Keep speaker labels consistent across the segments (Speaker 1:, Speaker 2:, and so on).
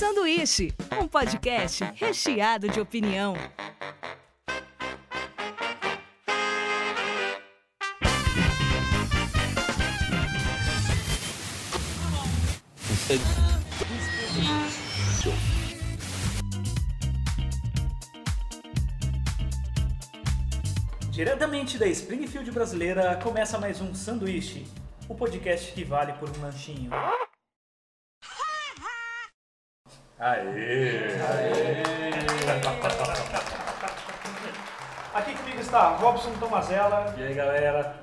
Speaker 1: Sanduíche, um podcast recheado de opinião.
Speaker 2: Diretamente da Springfield brasileira, começa mais um Sanduíche, o podcast que vale por um lanchinho.
Speaker 3: Aê!
Speaker 2: Aqui comigo está Robson Tomazella,
Speaker 3: E aí, galera?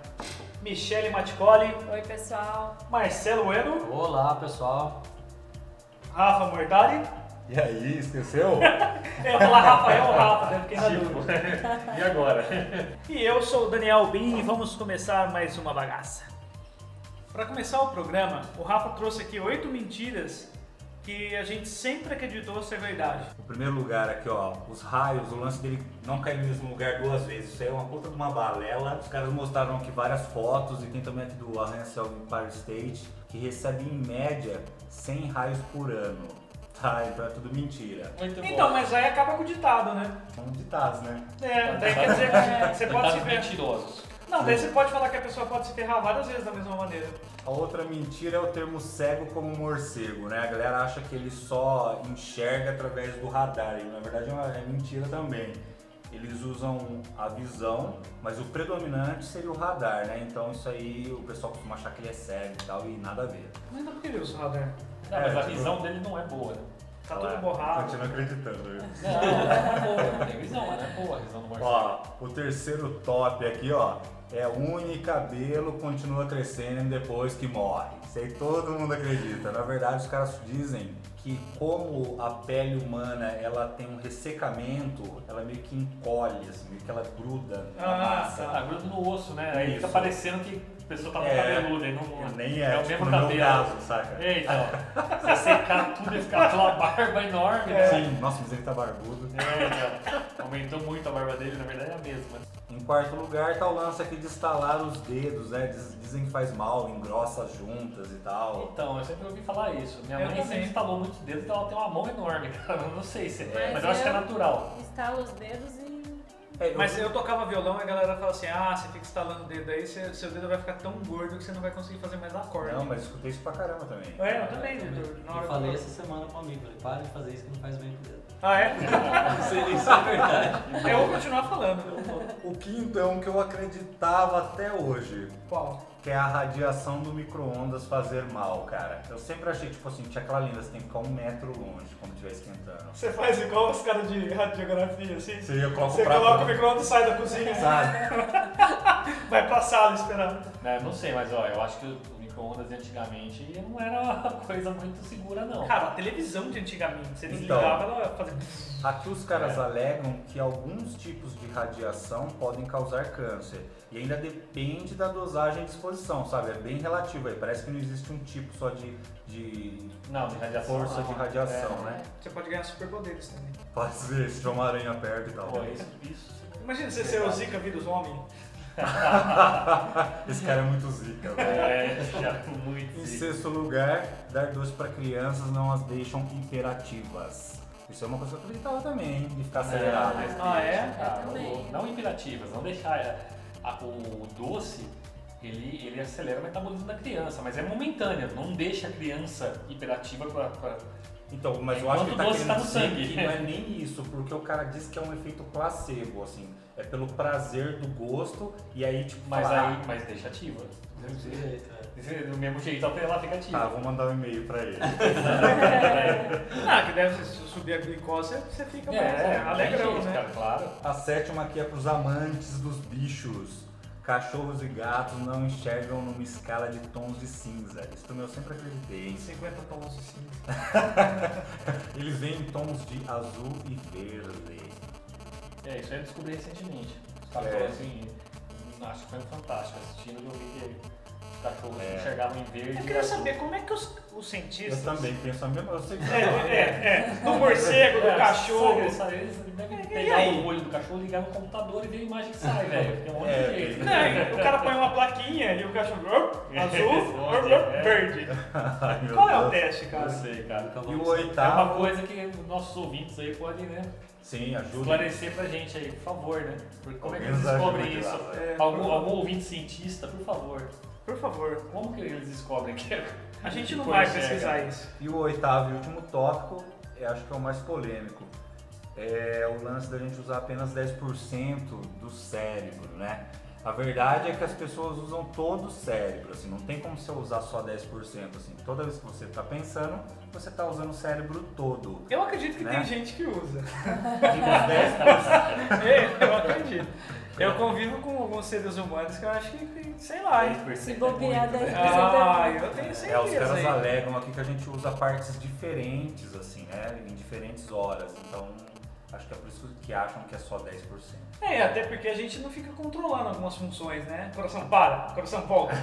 Speaker 2: Michele Maticoli,
Speaker 4: Oi, pessoal.
Speaker 2: Marcelo Eno,
Speaker 5: Olá, pessoal.
Speaker 2: Rafa Mortari.
Speaker 3: E aí, esqueceu?
Speaker 2: Eu ia falar Rafael ou Rafa, né? Fiquei na dúvida.
Speaker 3: e agora?
Speaker 2: E eu sou o Daniel Bin e vamos começar mais uma bagaça. Para começar o programa, o Rafa trouxe aqui oito mentiras que a gente sempre acreditou ser verdade.
Speaker 3: No primeiro lugar aqui, ó, os raios, o lance dele não cair no mesmo lugar duas vezes. Isso aí é uma puta de uma balela. Os caras mostraram aqui várias fotos e tem também aqui do Arranha-Céu Empire State, que recebe em média 100 raios por ano. Tá, então é tudo mentira.
Speaker 5: Muito
Speaker 2: Então, mas aí acaba com o ditado, né?
Speaker 3: São ditados, né?
Speaker 2: É, daí quer dizer que você pode se ferrar.
Speaker 5: mentirosos.
Speaker 2: Não, daí você pode falar que a pessoa pode se ferrar várias vezes da mesma maneira.
Speaker 3: A outra mentira é o termo cego como morcego, né? A galera acha que ele só enxerga através do radar, e na verdade é uma- é mentira também. Eles usam a visão, mas o predominante seria o radar, né? Então isso aí o pessoal costuma achar que ele é cego e tal, e nada a ver.
Speaker 2: Mas não porque ele usa o radar.
Speaker 5: Não, mas
Speaker 3: É,
Speaker 5: a
Speaker 3: tipo-
Speaker 5: visão dele não é boa, né?
Speaker 2: Tá
Speaker 3: Olha lá,
Speaker 2: todo borrado.
Speaker 3: Continua acreditando. viu?
Speaker 5: Não, não é boa. Tem visão, mas não é boa a visão do morcego.
Speaker 3: Ó, o terceiro top aqui, ó, é unha e cabelo continua crescendo depois que morre. Isso aí todo mundo acredita. Na verdade, os caras dizem que como a pele humana ela tem um ressecamento, ela meio que encolhe, assim, meio que ela gruda na
Speaker 2: Ah,
Speaker 3: massa.
Speaker 2: tá.
Speaker 5: Gruda no osso, né? Aí fica
Speaker 3: Isso.
Speaker 5: parecendo que a pessoa tá com
Speaker 3: É,
Speaker 5: cabeludo aí não
Speaker 3: Nem é,
Speaker 5: é o
Speaker 3: tipo,
Speaker 5: mesmo
Speaker 3: no meu
Speaker 5: cabelo.
Speaker 3: caso, saca?
Speaker 5: É, então. Você secar tudo e ficar aquela barba enorme, né?
Speaker 3: Sim, nossa, mas ele tá barbudo.
Speaker 5: É, então. Aumentou muito a barba dele, na verdade é a mesma.
Speaker 3: Em quarto lugar tá o lance aqui de estalar os dedos, né? Diz- Dizem que faz mal, engrossa as juntas e tal.
Speaker 5: Então, eu sempre ouvi falar isso. Minha
Speaker 2: Eu
Speaker 5: mãe
Speaker 2: também.
Speaker 5: sempre instalou muitos dedos, então ela tem uma mão enorme, cara. Eu não sei se é,
Speaker 4: Mas
Speaker 5: mas eu acho que é
Speaker 4: eu-
Speaker 5: natural.
Speaker 4: Estala os dedos e.
Speaker 3: É,
Speaker 2: Mas eu tocava violão e a galera fala assim, ah, você fica instalando o dedo aí, seu, seu dedo vai ficar tão gordo que você não vai conseguir fazer mais acorde.
Speaker 3: Não, mas escutei isso pra caramba também.
Speaker 2: É, eu também, Vitor. Na hora
Speaker 6: Eu falei
Speaker 2: eu-
Speaker 6: essa semana com um amigo, falei, para de fazer isso que não faz bem pro dedo.
Speaker 2: Ah, é?
Speaker 6: Não sei nem se é verdade.
Speaker 2: Eu vou continuar falando.
Speaker 3: O quinto é um que eu acreditava até hoje,
Speaker 2: Qual?
Speaker 3: Que é a radiação do micro-ondas fazer mal, cara. Eu sempre achei, tipo assim, tinha aquela linda, você tem que ficar um metro longe quando estiver esquentando.
Speaker 2: Você faz igual os caras de radiografia, assim?
Speaker 3: Você ia colocar
Speaker 2: Você coloca o micro-ondas e sai da cozinha.
Speaker 3: Sabe?
Speaker 2: Vai pra sala esperando.
Speaker 5: É, não sei, mas ó, eu acho que micro-ondas de antigamente não era uma coisa muito segura, não.
Speaker 2: Cara, a televisão de antigamente, você
Speaker 3: Então.
Speaker 2: desligava, ela fazia...
Speaker 3: Aqui os caras
Speaker 5: É.
Speaker 3: alegam que alguns tipos de radiação podem causar câncer. E ainda depende da dosagem de exposição, sabe? É bem relativo aí. Parece que não existe um tipo só de, de
Speaker 5: Não, de radiação.
Speaker 3: força
Speaker 5: não.
Speaker 3: de radiação,
Speaker 5: É.
Speaker 3: né?
Speaker 2: Você pode ganhar superpoderes também.
Speaker 3: Pode ser, se tiver uma aranha perto e tal.
Speaker 5: Pô, isso, isso.
Speaker 2: Imagina você ser o Zika vírus homem.
Speaker 3: Esse cara é muito zica, velho.
Speaker 5: É, já muito.
Speaker 3: Em
Speaker 5: zica.
Speaker 3: sexto lugar, dar doce para crianças não as deixam imperativas. Isso é uma coisa que eu acreditava também, hein? De ficar acelerado.
Speaker 5: mas
Speaker 2: Ah, é?
Speaker 5: cara,
Speaker 4: também.
Speaker 5: o- Não imperativas, não deixar é, a- o doce, ele, ele acelera o metabolismo da criança, mas é momentâneo, não deixa a criança hiperativa pra.
Speaker 3: Então, mas eu acho que ele tá querendo
Speaker 5: tá no
Speaker 3: dizer
Speaker 5: sangue.
Speaker 3: que não é nem isso, porque o cara diz que é um efeito placebo, assim. É pelo prazer do gosto, e aí, tipo,
Speaker 5: Mas
Speaker 3: falar,
Speaker 5: aí, mas deixa ativa.
Speaker 6: Jeito, é.
Speaker 5: Do mesmo jeito, ela fica
Speaker 3: Ah,
Speaker 5: ativa.
Speaker 3: tá, vou mandar um e-mail pra ele.
Speaker 2: Ah, que deve subir a glicose, você fica mais
Speaker 5: É,
Speaker 2: é, alegrão,
Speaker 5: jeito,
Speaker 2: né?
Speaker 5: cara, claro.
Speaker 3: A sétima aqui é pros amantes dos bichos. Cachorros e gatos não enxergam numa escala de tons de cinza. Isso também eu sempre acreditei, hein?
Speaker 2: 50 tons de cinza.
Speaker 3: Eles vêm em tons de azul e verde.
Speaker 5: É, isso aí eu descobri recentemente. Os
Speaker 3: É.
Speaker 5: falaram assim, acho que foi fantástico assistindo, que os cachorros
Speaker 3: É.
Speaker 5: enxergavam em verde
Speaker 2: Eu queria
Speaker 5: azul.
Speaker 2: saber como é que os, os
Speaker 3: Eu
Speaker 2: cientistas...
Speaker 3: também penso a mesma, eu sei que
Speaker 2: É, é, é. Do morcego, do
Speaker 5: É,
Speaker 2: cachorro.
Speaker 5: Isso aí, isso aí deve
Speaker 2: É,
Speaker 5: ter pegar
Speaker 2: aí?
Speaker 5: o olho do cachorro, ligar no computador e ver a imagem que sai, velho. Tem um monte
Speaker 3: É,
Speaker 5: de jeito.
Speaker 2: Não, o cara põe uma plaquinha e o cachorro "Op, azul,
Speaker 5: É.
Speaker 2: verde. Qual é o teste,
Speaker 5: Não
Speaker 2: cara?
Speaker 5: sei, cara.
Speaker 3: E o
Speaker 6: conseguir.
Speaker 5: É uma
Speaker 3: oitavo.
Speaker 5: coisa que os nossos ouvintes aí podem, né,
Speaker 3: Sim, ajuda.
Speaker 5: esclarecer pra gente aí, por favor, né? Porque como é que eles descobrem isso?
Speaker 3: lá,
Speaker 2: É,
Speaker 5: Algum, algum ouvinte cientista, por favor.
Speaker 2: Por favor,
Speaker 5: Como que eles descobrem que é?
Speaker 2: a gente não vai pesquisar isso.
Speaker 3: E o oitavo e último tópico, eu acho que é o mais polêmico. É o lance da gente usar apenas 10% do cérebro, né? A verdade é que as pessoas usam todo o cérebro, assim, não tem como você usar só 10%, assim. Toda vez que você está pensando, você está usando o cérebro todo.
Speaker 2: Eu acredito que
Speaker 3: Né?
Speaker 2: tem gente que usa.
Speaker 3: Digo, os 10%.
Speaker 2: É, eu acredito. Eu convivo com alguns seres humanos que eu acho que, sei lá, hein?
Speaker 5: 10%
Speaker 4: Se
Speaker 5: é
Speaker 4: bobear
Speaker 5: muito, né?
Speaker 4: 10%.
Speaker 2: Ah, eu tenho
Speaker 3: É, os
Speaker 2: certeza
Speaker 3: caras
Speaker 2: aí.
Speaker 3: alegam aqui que a gente usa partes diferentes, assim, né? Em diferentes horas. Então, acho que é por isso que acham que é só 10%.
Speaker 2: É, até porque a gente não fica controlando algumas funções, né? Coração para, coração volta.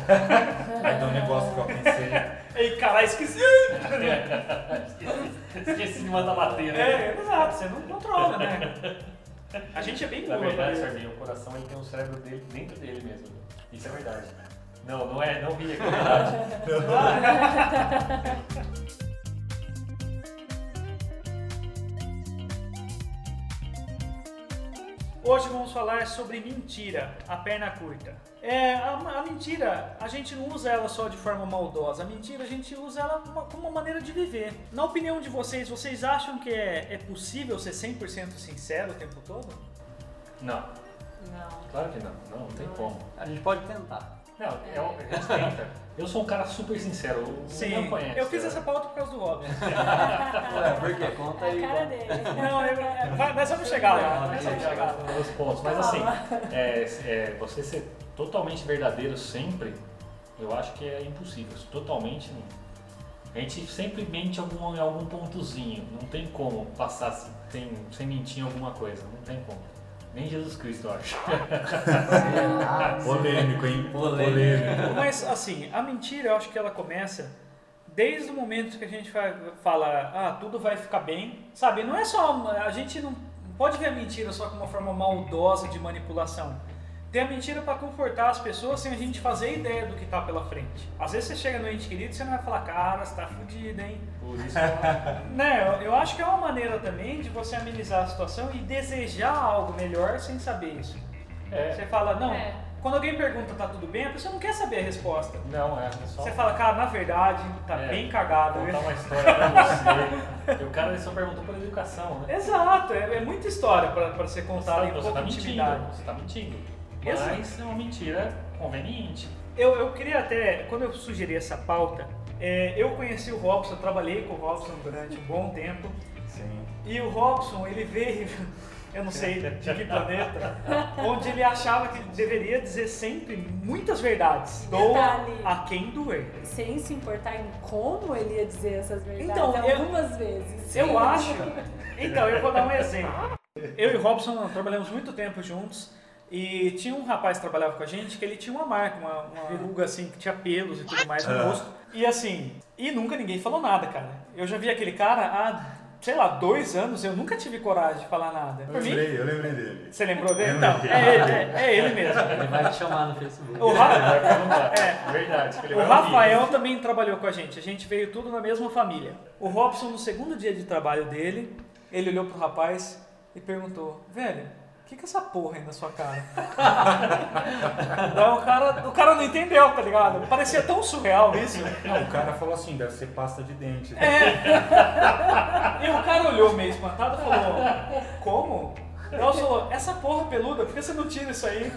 Speaker 3: Aí tem um negócio que eu pensei.
Speaker 2: Ei, caralho, esqueci.
Speaker 5: Esqueci de mandar bater, né?
Speaker 2: É, exato, você não controla, né? A gente é bem
Speaker 5: Na
Speaker 2: burro.
Speaker 5: verdade,
Speaker 2: né?
Speaker 5: Sardinha, o coração ele tem o cérebro dele dentro dele mesmo. Isso é verdade. Não, não é, não ri, é verdade.
Speaker 2: Hoje vamos falar sobre mentira, a perna curta. É, a, a mentira, a gente não usa ela só de forma maldosa. A mentira, a gente usa ela uma- como uma maneira de viver. Na opinião de vocês, vocês acham que é, é possível ser 100% sincero o tempo todo?
Speaker 5: Não,
Speaker 4: Não.
Speaker 5: claro que não. Não, não tem como.
Speaker 6: A gente pode tentar.
Speaker 5: Não, é, o- a gente tenta. Eu sou um cara super sincero. o- o não conhece.
Speaker 2: eu fiz
Speaker 5: né?
Speaker 2: essa pauta por causa do Robin.
Speaker 6: Ué, por quê? Conta
Speaker 4: É
Speaker 6: aí.
Speaker 4: a cara dele.
Speaker 2: Não, eu, é, vamos chegar lá, nós vamos chegar lá.
Speaker 5: Os pontos. Mas assim, é, é, você ser totalmente verdadeiro sempre, eu acho que é impossível. Totalmente não. A gente sempre mente algum, em algum pontozinho. Não tem como passar sem, sem mentir em alguma coisa. Não tem como. Nem Jesus Cristo, eu acho.
Speaker 3: Polêmico, hein?
Speaker 6: Polêmico.
Speaker 2: Mas assim, a mentira eu acho que ela começa desde o momento que a gente fa- fala, ah, tudo vai ficar bem, sabe? Não é só, a gente não pode ver a mentira só como uma forma maldosa de manipulação. Tem a mentira para confortar as pessoas sem a gente fazer ideia do que tá pela frente. Às vezes você chega no ente querido e você não vai falar, cara, você tá fudido, hein?
Speaker 5: Por isso,
Speaker 2: Né, eu, eu acho que é uma maneira também de você amenizar a situação e desejar algo melhor sem saber isso.
Speaker 5: é,
Speaker 2: Você fala, não,
Speaker 4: É.
Speaker 2: quando alguém pergunta tá tudo bem, a pessoa não quer saber a resposta.
Speaker 5: não, é, é só
Speaker 2: Você fala, cara, na verdade, tá
Speaker 5: É.
Speaker 2: bem cagado.
Speaker 5: contar uma história pra você. E o cara ele só perguntou por educação, né?
Speaker 2: Exato, é, é muita história pra, pra ser contada em
Speaker 5: você
Speaker 2: pouca
Speaker 5: tá mentindo,
Speaker 2: intimidade.
Speaker 5: você tá mentindo.
Speaker 2: Exato.
Speaker 5: Mas é uma mentira conveniente.
Speaker 2: Eu, eu queria até, quando eu sugeri essa pauta, é, eu conheci o Robson, eu trabalhei com o Robson durante um bom tempo.
Speaker 3: Sim.
Speaker 2: E o Robson, ele veio, eu não sei de que planeta, onde ele achava que deveria dizer sempre muitas verdades. Doa
Speaker 4: Detalhe.
Speaker 2: a quem doer.
Speaker 4: Sem se importar em como ele ia dizer essas verdades
Speaker 2: Então, eu-
Speaker 4: algumas vezes.
Speaker 2: Eu acho. Então, eu vou dar um exemplo. Eu e o Robson trabalhamos muito tempo juntos. E tinha um rapaz que trabalhava com a gente que ele tinha uma marca, uma, uma verruga assim, que tinha pelos e tudo mais no
Speaker 3: Ah.
Speaker 2: rosto. E assim, e nunca ninguém falou nada, cara. Eu já vi aquele cara há, sei lá, dois anos, eu nunca tive coragem de falar nada.
Speaker 3: Eu
Speaker 2: Por mim,
Speaker 3: lembrei, eu lembrei dele.
Speaker 2: você lembrou dele?
Speaker 3: Eu
Speaker 2: Então, é ele, é, é ele mesmo.
Speaker 6: Ele vai te chamar no Facebook.
Speaker 2: O, Ra-
Speaker 5: Vai perguntar.
Speaker 2: É.
Speaker 5: Verdade.
Speaker 2: o
Speaker 5: vai ouvir.
Speaker 2: Rafael também trabalhou com a gente, a gente veio tudo na mesma família. O Robson, no segundo dia de trabalho dele, ele olhou pro rapaz e perguntou: Velho, o que, que é essa porra aí na sua cara? Daí o cara, o cara não entendeu, tá ligado? Parecia tão surreal isso.
Speaker 3: Não, o cara falou assim, deve ser pasta de dente.
Speaker 2: É. E o cara olhou meio espantado e falou: Como? Ela falou: Essa porra peluda, por que você não tira isso aí?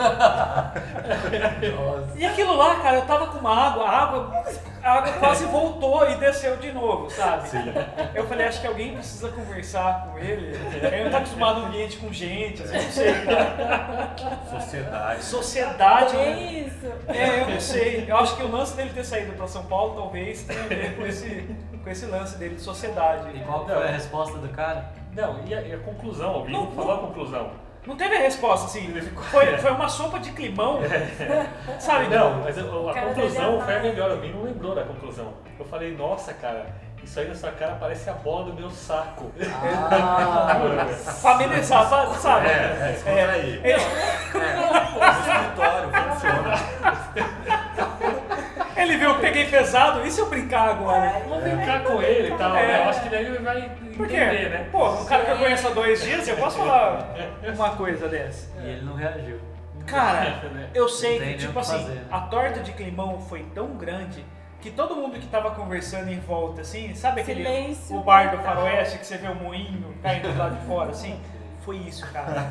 Speaker 2: E aquilo lá, cara, eu tava com uma água, a água, a água quase voltou e desceu de novo, sabe? Eu falei, acho que alguém precisa conversar com ele. Ele não tá acostumado no ambiente com gente, assim, não sei, cara.
Speaker 3: Sociedade.
Speaker 2: Sociedade, né?
Speaker 4: É isso.
Speaker 2: É, eu não sei. Eu acho que o lance dele ter saído pra São Paulo talvez tenha a ver com esse, com esse lance dele de sociedade.
Speaker 6: E qual foi a resposta do cara?
Speaker 5: Não, e a, e a conclusão? Alguém
Speaker 2: Não,
Speaker 5: falou a conclusão?
Speaker 2: Não teve a resposta, assim. Foi, foi uma sopa de climão. Sabe?
Speaker 5: Não, mas a, a
Speaker 4: cara
Speaker 5: conclusão
Speaker 4: é
Speaker 5: foi a melhor. Alguém não lembrou da conclusão. Eu falei, nossa, cara, Isso aí na sua cara parece a bola do meu saco.
Speaker 6: Ah,
Speaker 2: pra- sabe?
Speaker 3: É, escuta aí.
Speaker 2: Ele,
Speaker 3: No escritório, funciona.
Speaker 2: Ele viu, eu peguei pesado, e se eu brincar agora?
Speaker 5: Vou brincar com ele e tal,
Speaker 2: É.
Speaker 5: né? Eu acho que daí ele vai
Speaker 2: Por quê?
Speaker 5: entender, né?
Speaker 2: Pô, um cara que eu conheço há dois dias, eu posso falar uma coisa dessa?
Speaker 6: e ele não reagiu.
Speaker 2: Cara,
Speaker 5: Né?
Speaker 2: eu sei que, tipo assim,
Speaker 6: fazer, né?
Speaker 2: a torta de climão foi tão grande que todo mundo que tava conversando em volta, assim, sabe aquele
Speaker 4: Silêncio
Speaker 2: o bar do faroeste que você vê o moinho caindo do lado de fora, assim? Foi isso, cara.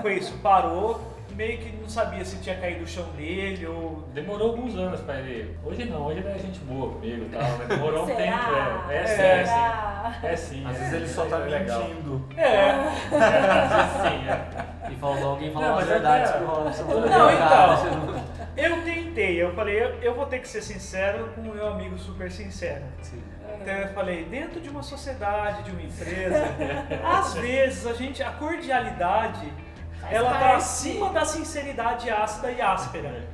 Speaker 2: Foi isso. Parou, meio que não sabia se tinha caído o chão dele ou.
Speaker 5: Demorou alguns anos pra ele. Hoje não, hoje ele é gente boa comigo e tal, né? Demorou um tempo, é. É é sim. É sim.
Speaker 3: Às
Speaker 5: é
Speaker 3: vezes ele só tá
Speaker 5: É
Speaker 3: mentindo.
Speaker 2: É.
Speaker 5: É, às vezes sim, é.
Speaker 6: E faltou alguém falar
Speaker 5: Não,
Speaker 6: as
Speaker 5: mas
Speaker 6: verdades
Speaker 5: até-
Speaker 6: pro Robson.
Speaker 2: Não,
Speaker 6: Cara,
Speaker 2: então.
Speaker 6: você não-
Speaker 2: Eu tentei, eu falei, eu, eu vou ter que ser sincero com o meu amigo super sincero.
Speaker 6: Sim.
Speaker 2: Então eu falei, dentro de uma sociedade, de uma empresa, às vezes a gente, a cordialidade, ela tá
Speaker 4: parte.
Speaker 2: acima da sinceridade ácida e áspera.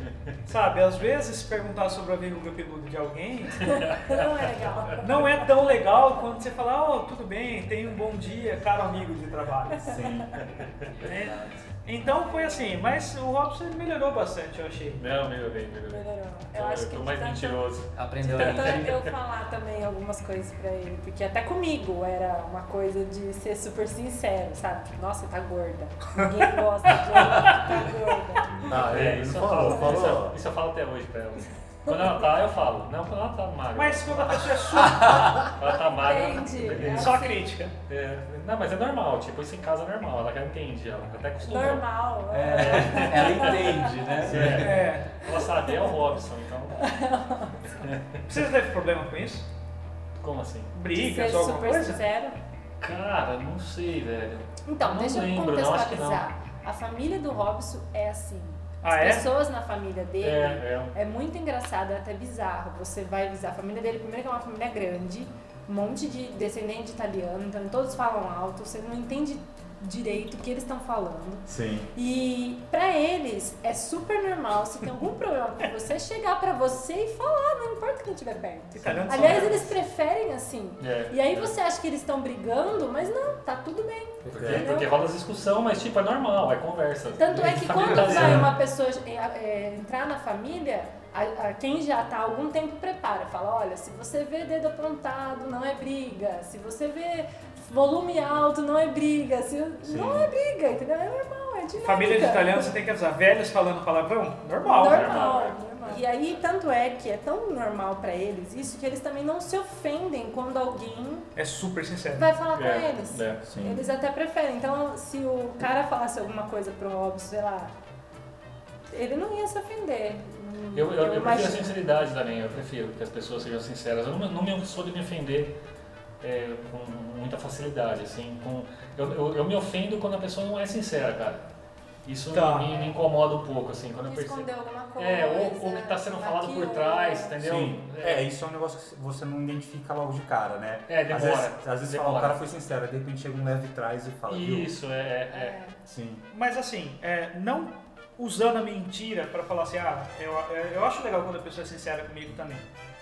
Speaker 2: Sabe, às vezes perguntar sobre a verruga peluda de alguém
Speaker 4: Não é legal.
Speaker 2: não é tão legal quando você fala, oh, tudo bem, tenha um bom dia, caro amigo de trabalho.
Speaker 3: Sim.
Speaker 2: né? Então foi assim, mas o Robson melhorou bastante, eu achei.
Speaker 5: Não, melhorei, melhorei.
Speaker 4: Melhorou.
Speaker 5: Eu,
Speaker 4: Eu acho
Speaker 5: eu
Speaker 4: que
Speaker 5: tô mais mentiroso.
Speaker 6: Aprendeu a
Speaker 4: Tentando
Speaker 6: mentir.
Speaker 4: eu falar também algumas coisas pra ele, porque até comigo era uma coisa de ser super sincero, sabe? Tipo, Nossa, tá gorda. Ninguém gosta de que tá gorda.
Speaker 3: Ah,
Speaker 5: É,
Speaker 3: ele
Speaker 5: isso eu
Speaker 3: falou,
Speaker 5: falo, isso,
Speaker 3: falou.
Speaker 5: eu- isso eu falo até hoje pra ela. Quando ela tá, eu falo. Não, quando ela tá magra.
Speaker 2: Mas quando a pessoa é super,
Speaker 5: Ela tá magra.
Speaker 4: Entendi.
Speaker 5: beleza.
Speaker 2: só
Speaker 4: assim.
Speaker 2: crítica.
Speaker 5: É, não, mas é normal, tipo, isso em casa é normal, ela já entende, ela até acostumou.
Speaker 4: Normal.
Speaker 6: É, ela entende, né?
Speaker 5: É,
Speaker 2: É.
Speaker 5: ela sabe, é o Robson, então.
Speaker 2: Você teve problema com isso?
Speaker 5: Como assim?
Speaker 2: Brigas
Speaker 4: ser
Speaker 2: ou alguma
Speaker 4: super
Speaker 2: coisa?
Speaker 4: sincero.
Speaker 5: Cara, não sei, velho.
Speaker 4: Então,
Speaker 5: Não
Speaker 4: deixa eu
Speaker 5: lembro, não.
Speaker 4: contextualizar. A família do Robson é assim.
Speaker 2: Ah,
Speaker 4: As
Speaker 2: é?
Speaker 4: pessoas na família dele
Speaker 5: É, é.
Speaker 4: É muito engraçado, é até bizarro. Você vai visitar a família dele, primeiro que é uma família grande, um monte de descendente de italiano, então todos falam alto, você não entende direito o que eles estão falando.
Speaker 3: Sim.
Speaker 4: E pra eles é super normal, se tem algum problema com você, chegar pra você e falar, não importa quem estiver perto.
Speaker 2: Italianos
Speaker 4: Aliás, eles preferem assim.
Speaker 5: É,
Speaker 4: E aí
Speaker 5: é.
Speaker 4: você acha que eles estão brigando, mas não, tá tudo bem.
Speaker 5: Porque,
Speaker 3: É.
Speaker 5: porque rola as discussão, mas tipo, é normal, é conversa.
Speaker 4: Tanto é que quando vai uma pessoa é, é, entrar na família, a- a- quem já tá há algum tempo prepara, fala, olha, se você vê dedo apontado, não é briga. Se você vê volume alto, não é briga. Se, não é briga, entendeu? É normal, é dinâmica.
Speaker 2: Família de italianos, você tem que avisar. Velhos falando palavrão? Normal.
Speaker 4: Normal,
Speaker 2: né?
Speaker 4: normal. E aí, tanto é que é tão normal pra eles isso que eles também não se ofendem quando alguém
Speaker 2: É super sincero.
Speaker 4: vai falar com
Speaker 5: É,
Speaker 4: eles.
Speaker 5: é.
Speaker 3: Sim.
Speaker 4: Eles até preferem. Então, se o cara falasse alguma coisa pro Robson, sei lá, ele não ia se ofender.
Speaker 5: Eu, eu, eu prefiro a sinceridade também, eu prefiro que as pessoas sejam sinceras. Eu não, não me sou de me ofender é, com muita facilidade, assim. Com, eu, eu, eu me ofendo quando a pessoa não é sincera, cara. Isso
Speaker 2: Tá.
Speaker 5: me, me incomoda um pouco, assim, quando eu percebo.
Speaker 4: Alguma coisa.
Speaker 5: É, ou, ou o que está sendo falado por trás, entendeu?
Speaker 3: Sim. É, isso é um negócio que você não identifica logo de cara, né?
Speaker 5: É,
Speaker 3: Às
Speaker 5: demora.
Speaker 3: vezes, às vezes fala, o
Speaker 5: demora.
Speaker 3: cara foi sincero, de repente chega um leve trás e fala, viu?
Speaker 5: Isso, é, é,
Speaker 4: É.
Speaker 3: Sim.
Speaker 2: Mas assim, é, não usando a mentira pra falar assim, ah, eu, eu acho legal quando a pessoa é sincera comigo também.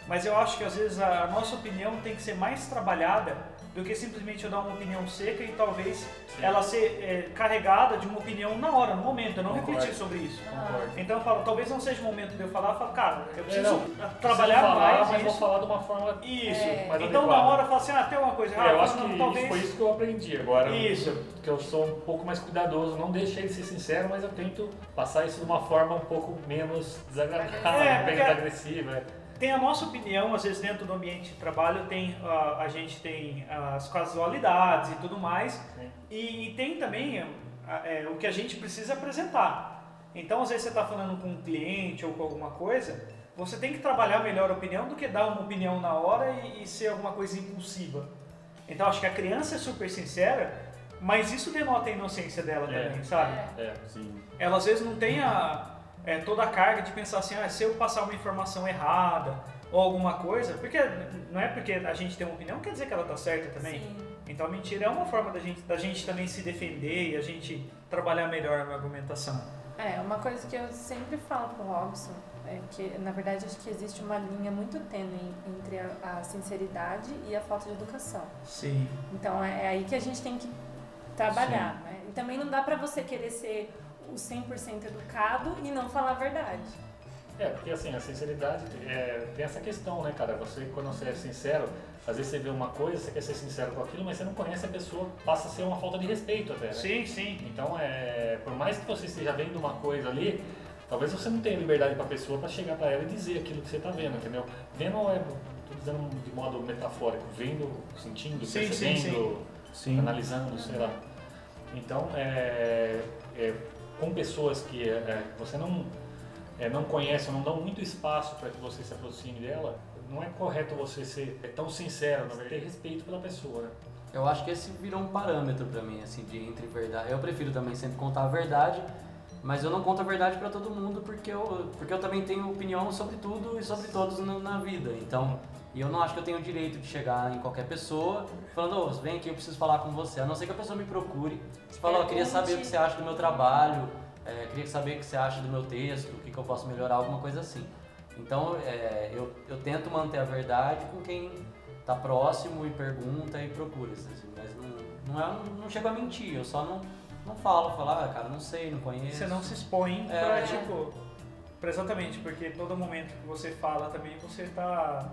Speaker 2: Mas eu acho que às vezes a nossa opinião tem que ser mais trabalhada do que simplesmente eu dar uma opinião seca e talvez
Speaker 5: Sim.
Speaker 2: ela ser é, carregada de uma opinião na hora, no momento. Eu não
Speaker 5: Concordo.
Speaker 2: refletir sobre isso.
Speaker 5: concordo.
Speaker 2: Então eu falo, talvez não seja o momento de eu falar, eu falo, cara, eu
Speaker 5: É,
Speaker 2: preciso
Speaker 5: não,
Speaker 2: trabalhar
Speaker 5: falar,
Speaker 2: mais
Speaker 5: mas vou
Speaker 2: isso.
Speaker 5: falar de uma forma.
Speaker 2: Isso.
Speaker 4: É.
Speaker 2: Então na
Speaker 5: adequada.
Speaker 2: hora eu falo assim, ah, tem uma coisa
Speaker 5: É,
Speaker 2: errada.
Speaker 5: eu acho
Speaker 2: não,
Speaker 5: que
Speaker 2: talvez...
Speaker 5: foi isso que eu aprendi agora.
Speaker 2: Isso.
Speaker 5: Que eu sou um pouco mais cuidadoso. Não deixei de ser sincero, mas eu tento passar isso de uma forma um pouco menos desagradável, menos agressiva.
Speaker 2: Tem a nossa opinião, às vezes dentro do ambiente de trabalho tem ah, a gente tem as casualidades e tudo mais e, e tem também ah, é, o que a gente precisa apresentar. Então às vezes você está falando com um cliente ou com alguma coisa, você tem que trabalhar melhor a opinião do que dar uma opinião na hora e, e ser alguma coisa impulsiva. Então acho que a criança é super sincera, mas isso denota a inocência dela
Speaker 5: É.
Speaker 2: também, sabe?
Speaker 5: É.
Speaker 3: Sim.
Speaker 2: ela às vezes não tem a, é, toda a carga de pensar assim, ah, se eu passar uma informação errada ou alguma coisa, porque não é porque a gente tem uma opinião, quer dizer que ela tá certa também.
Speaker 4: Sim.
Speaker 2: Então mentira é uma forma da gente, da gente também se defender e a gente trabalhar melhor na argumentação.
Speaker 4: É, uma coisa que eu sempre falo pro Robson é que, na verdade, acho que existe uma linha muito tênue entre a, a sinceridade e a falta de educação.
Speaker 2: Sim.
Speaker 4: Então é, é aí que a gente tem que trabalhar, né? E também não dá pra você querer ser o 100% educado e não falar a verdade.
Speaker 5: É, porque assim, a sinceridade é, tem essa questão, né, cara? Você, quando você é sincero, às vezes você vê uma coisa, você quer ser sincero com aquilo, mas você não conhece a pessoa, passa a ser uma falta de respeito até, né?
Speaker 2: Sim, sim.
Speaker 5: Então, é, por mais que você esteja vendo uma coisa ali, talvez você não tenha liberdade para a pessoa para chegar para ela e dizer aquilo que você está vendo, entendeu? Vendo é, tô dizendo de modo metafórico, vendo, sentindo,
Speaker 2: Sim, sim,
Speaker 5: percebendo,
Speaker 3: Sim.
Speaker 5: analisando, sei lá. Então, é, é, com pessoas que é, é, você não, é, não conhece, não dão muito espaço para que você se aproxime dela, não é correto você ser é, tão sincero, verdade, ter respeito pela pessoa, né?
Speaker 6: Eu acho que esse virou um parâmetro pra mim, assim, de entre verdade. Eu prefiro também sempre contar a verdade, mas eu não conto a verdade pra todo mundo porque eu, porque eu também tenho opinião sobre tudo e sobre todos na vida. Então, e eu não acho que eu tenho o direito de chegar em qualquer pessoa falando, ô, vem aqui, eu preciso falar com você. A não ser que a pessoa me procure. Você fala, ó, queria saber o que você acha do meu trabalho, é, queria saber o que você acha do meu texto, o que, que eu posso melhorar, alguma coisa assim. Então, é, eu, eu tento manter a verdade com quem tá próximo e pergunta e procura, assim, mas não, não, é, não chego a mentir, eu só não, não falo, falo, ah, cara, não sei, não conheço.
Speaker 2: Você não se expõe
Speaker 6: É.
Speaker 2: pra, tipo. Pra exatamente, porque todo momento que você fala também você tá.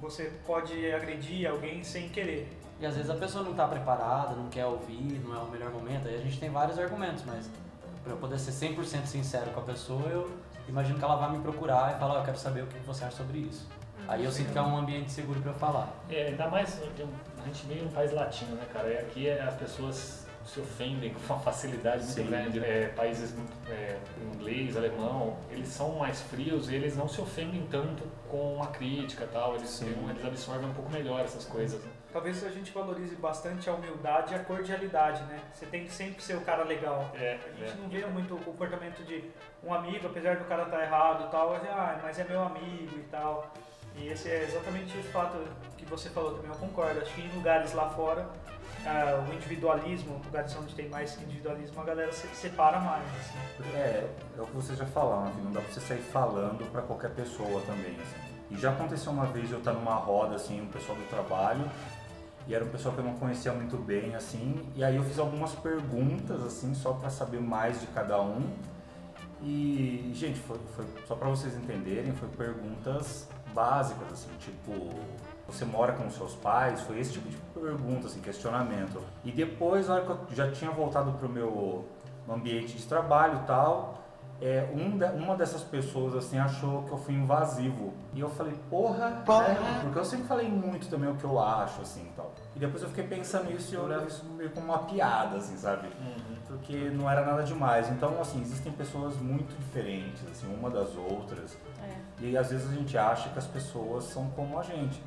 Speaker 2: Você pode agredir alguém sem querer.
Speaker 6: E às vezes a pessoa não tá preparada, não quer ouvir, não é o melhor momento, aí a gente tem vários argumentos, mas pra eu poder ser 100% sincero com a pessoa, eu imagino que ela vai me procurar e falar, ó, eu quero saber o que você acha sobre isso. Aí eu sinto que é um ambiente seguro pra eu falar.
Speaker 5: É, ainda mais a gente vive num país latino, né, cara? E aqui é, as pessoas se ofendem com uma facilidade muito
Speaker 3: Sim.
Speaker 5: grande. É, países é, inglês, alemão, eles são mais frios e eles não se ofendem tanto com a crítica e tal. Eles, têm- eles absorvem um pouco melhor essas coisas. né?
Speaker 2: Talvez a gente valorize bastante a humildade e a cordialidade, né? Você tem que sempre ser o cara legal.
Speaker 5: É,
Speaker 2: A gente
Speaker 5: é.
Speaker 2: não vê muito o comportamento de um amigo, apesar do cara estar errado e tal, mas, ah, mas é meu amigo e tal. E esse é exatamente o fato que você falou também, eu concordo. Acho que em lugares lá fora, ah, o individualismo, lugares onde tem mais individualismo, a galera se separa mais. Assim.
Speaker 3: É, é o que vocês já falaram, que não dá pra você sair falando pra qualquer pessoa também, assim. E já aconteceu uma vez eu estar numa roda, assim, um pessoal do trabalho, e era um pessoal que eu não conhecia muito bem, assim, e aí eu fiz algumas perguntas, assim, só pra saber mais de cada um. E, gente, foi, foi só pra vocês entenderem, foi perguntas básicas, assim, tipo, você mora com seus pais? Foi esse tipo de pergunta, assim, questionamento. E depois, na hora que eu já tinha voltado pro meu ambiente de trabalho e tal, é, um de- uma dessas pessoas, assim, achou que eu fui invasivo. E eu falei, porra, né? porque eu sempre falei muito também o que eu acho, assim, e tal. E depois eu fiquei pensando nisso e eu levo isso meio como uma piada, assim, sabe? porque não era nada demais. Então, assim, existem pessoas muito diferentes, assim, uma das outras. E às vezes a gente acha que as pessoas são como a gente.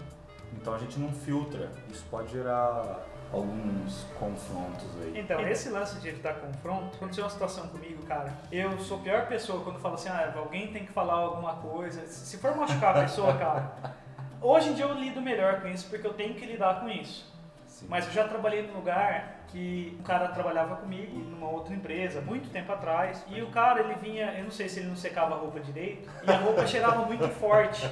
Speaker 3: Então a gente não filtra. Isso pode gerar alguns confrontos aí.
Speaker 2: Então, esse lance de evitar confronto, aconteceu uma situação comigo, cara. Eu sou a pior pessoa quando falo assim, ah, alguém tem que falar alguma coisa. Se for machucar a pessoa, cara. Hoje em dia eu lido melhor com isso porque eu tenho que lidar com isso.
Speaker 3: Sim.
Speaker 2: Mas eu já trabalhei num lugar que um cara trabalhava comigo numa outra empresa, muito tempo atrás, e o cara ele vinha, eu não sei se ele não secava a roupa direito, e a roupa cheirava muito forte.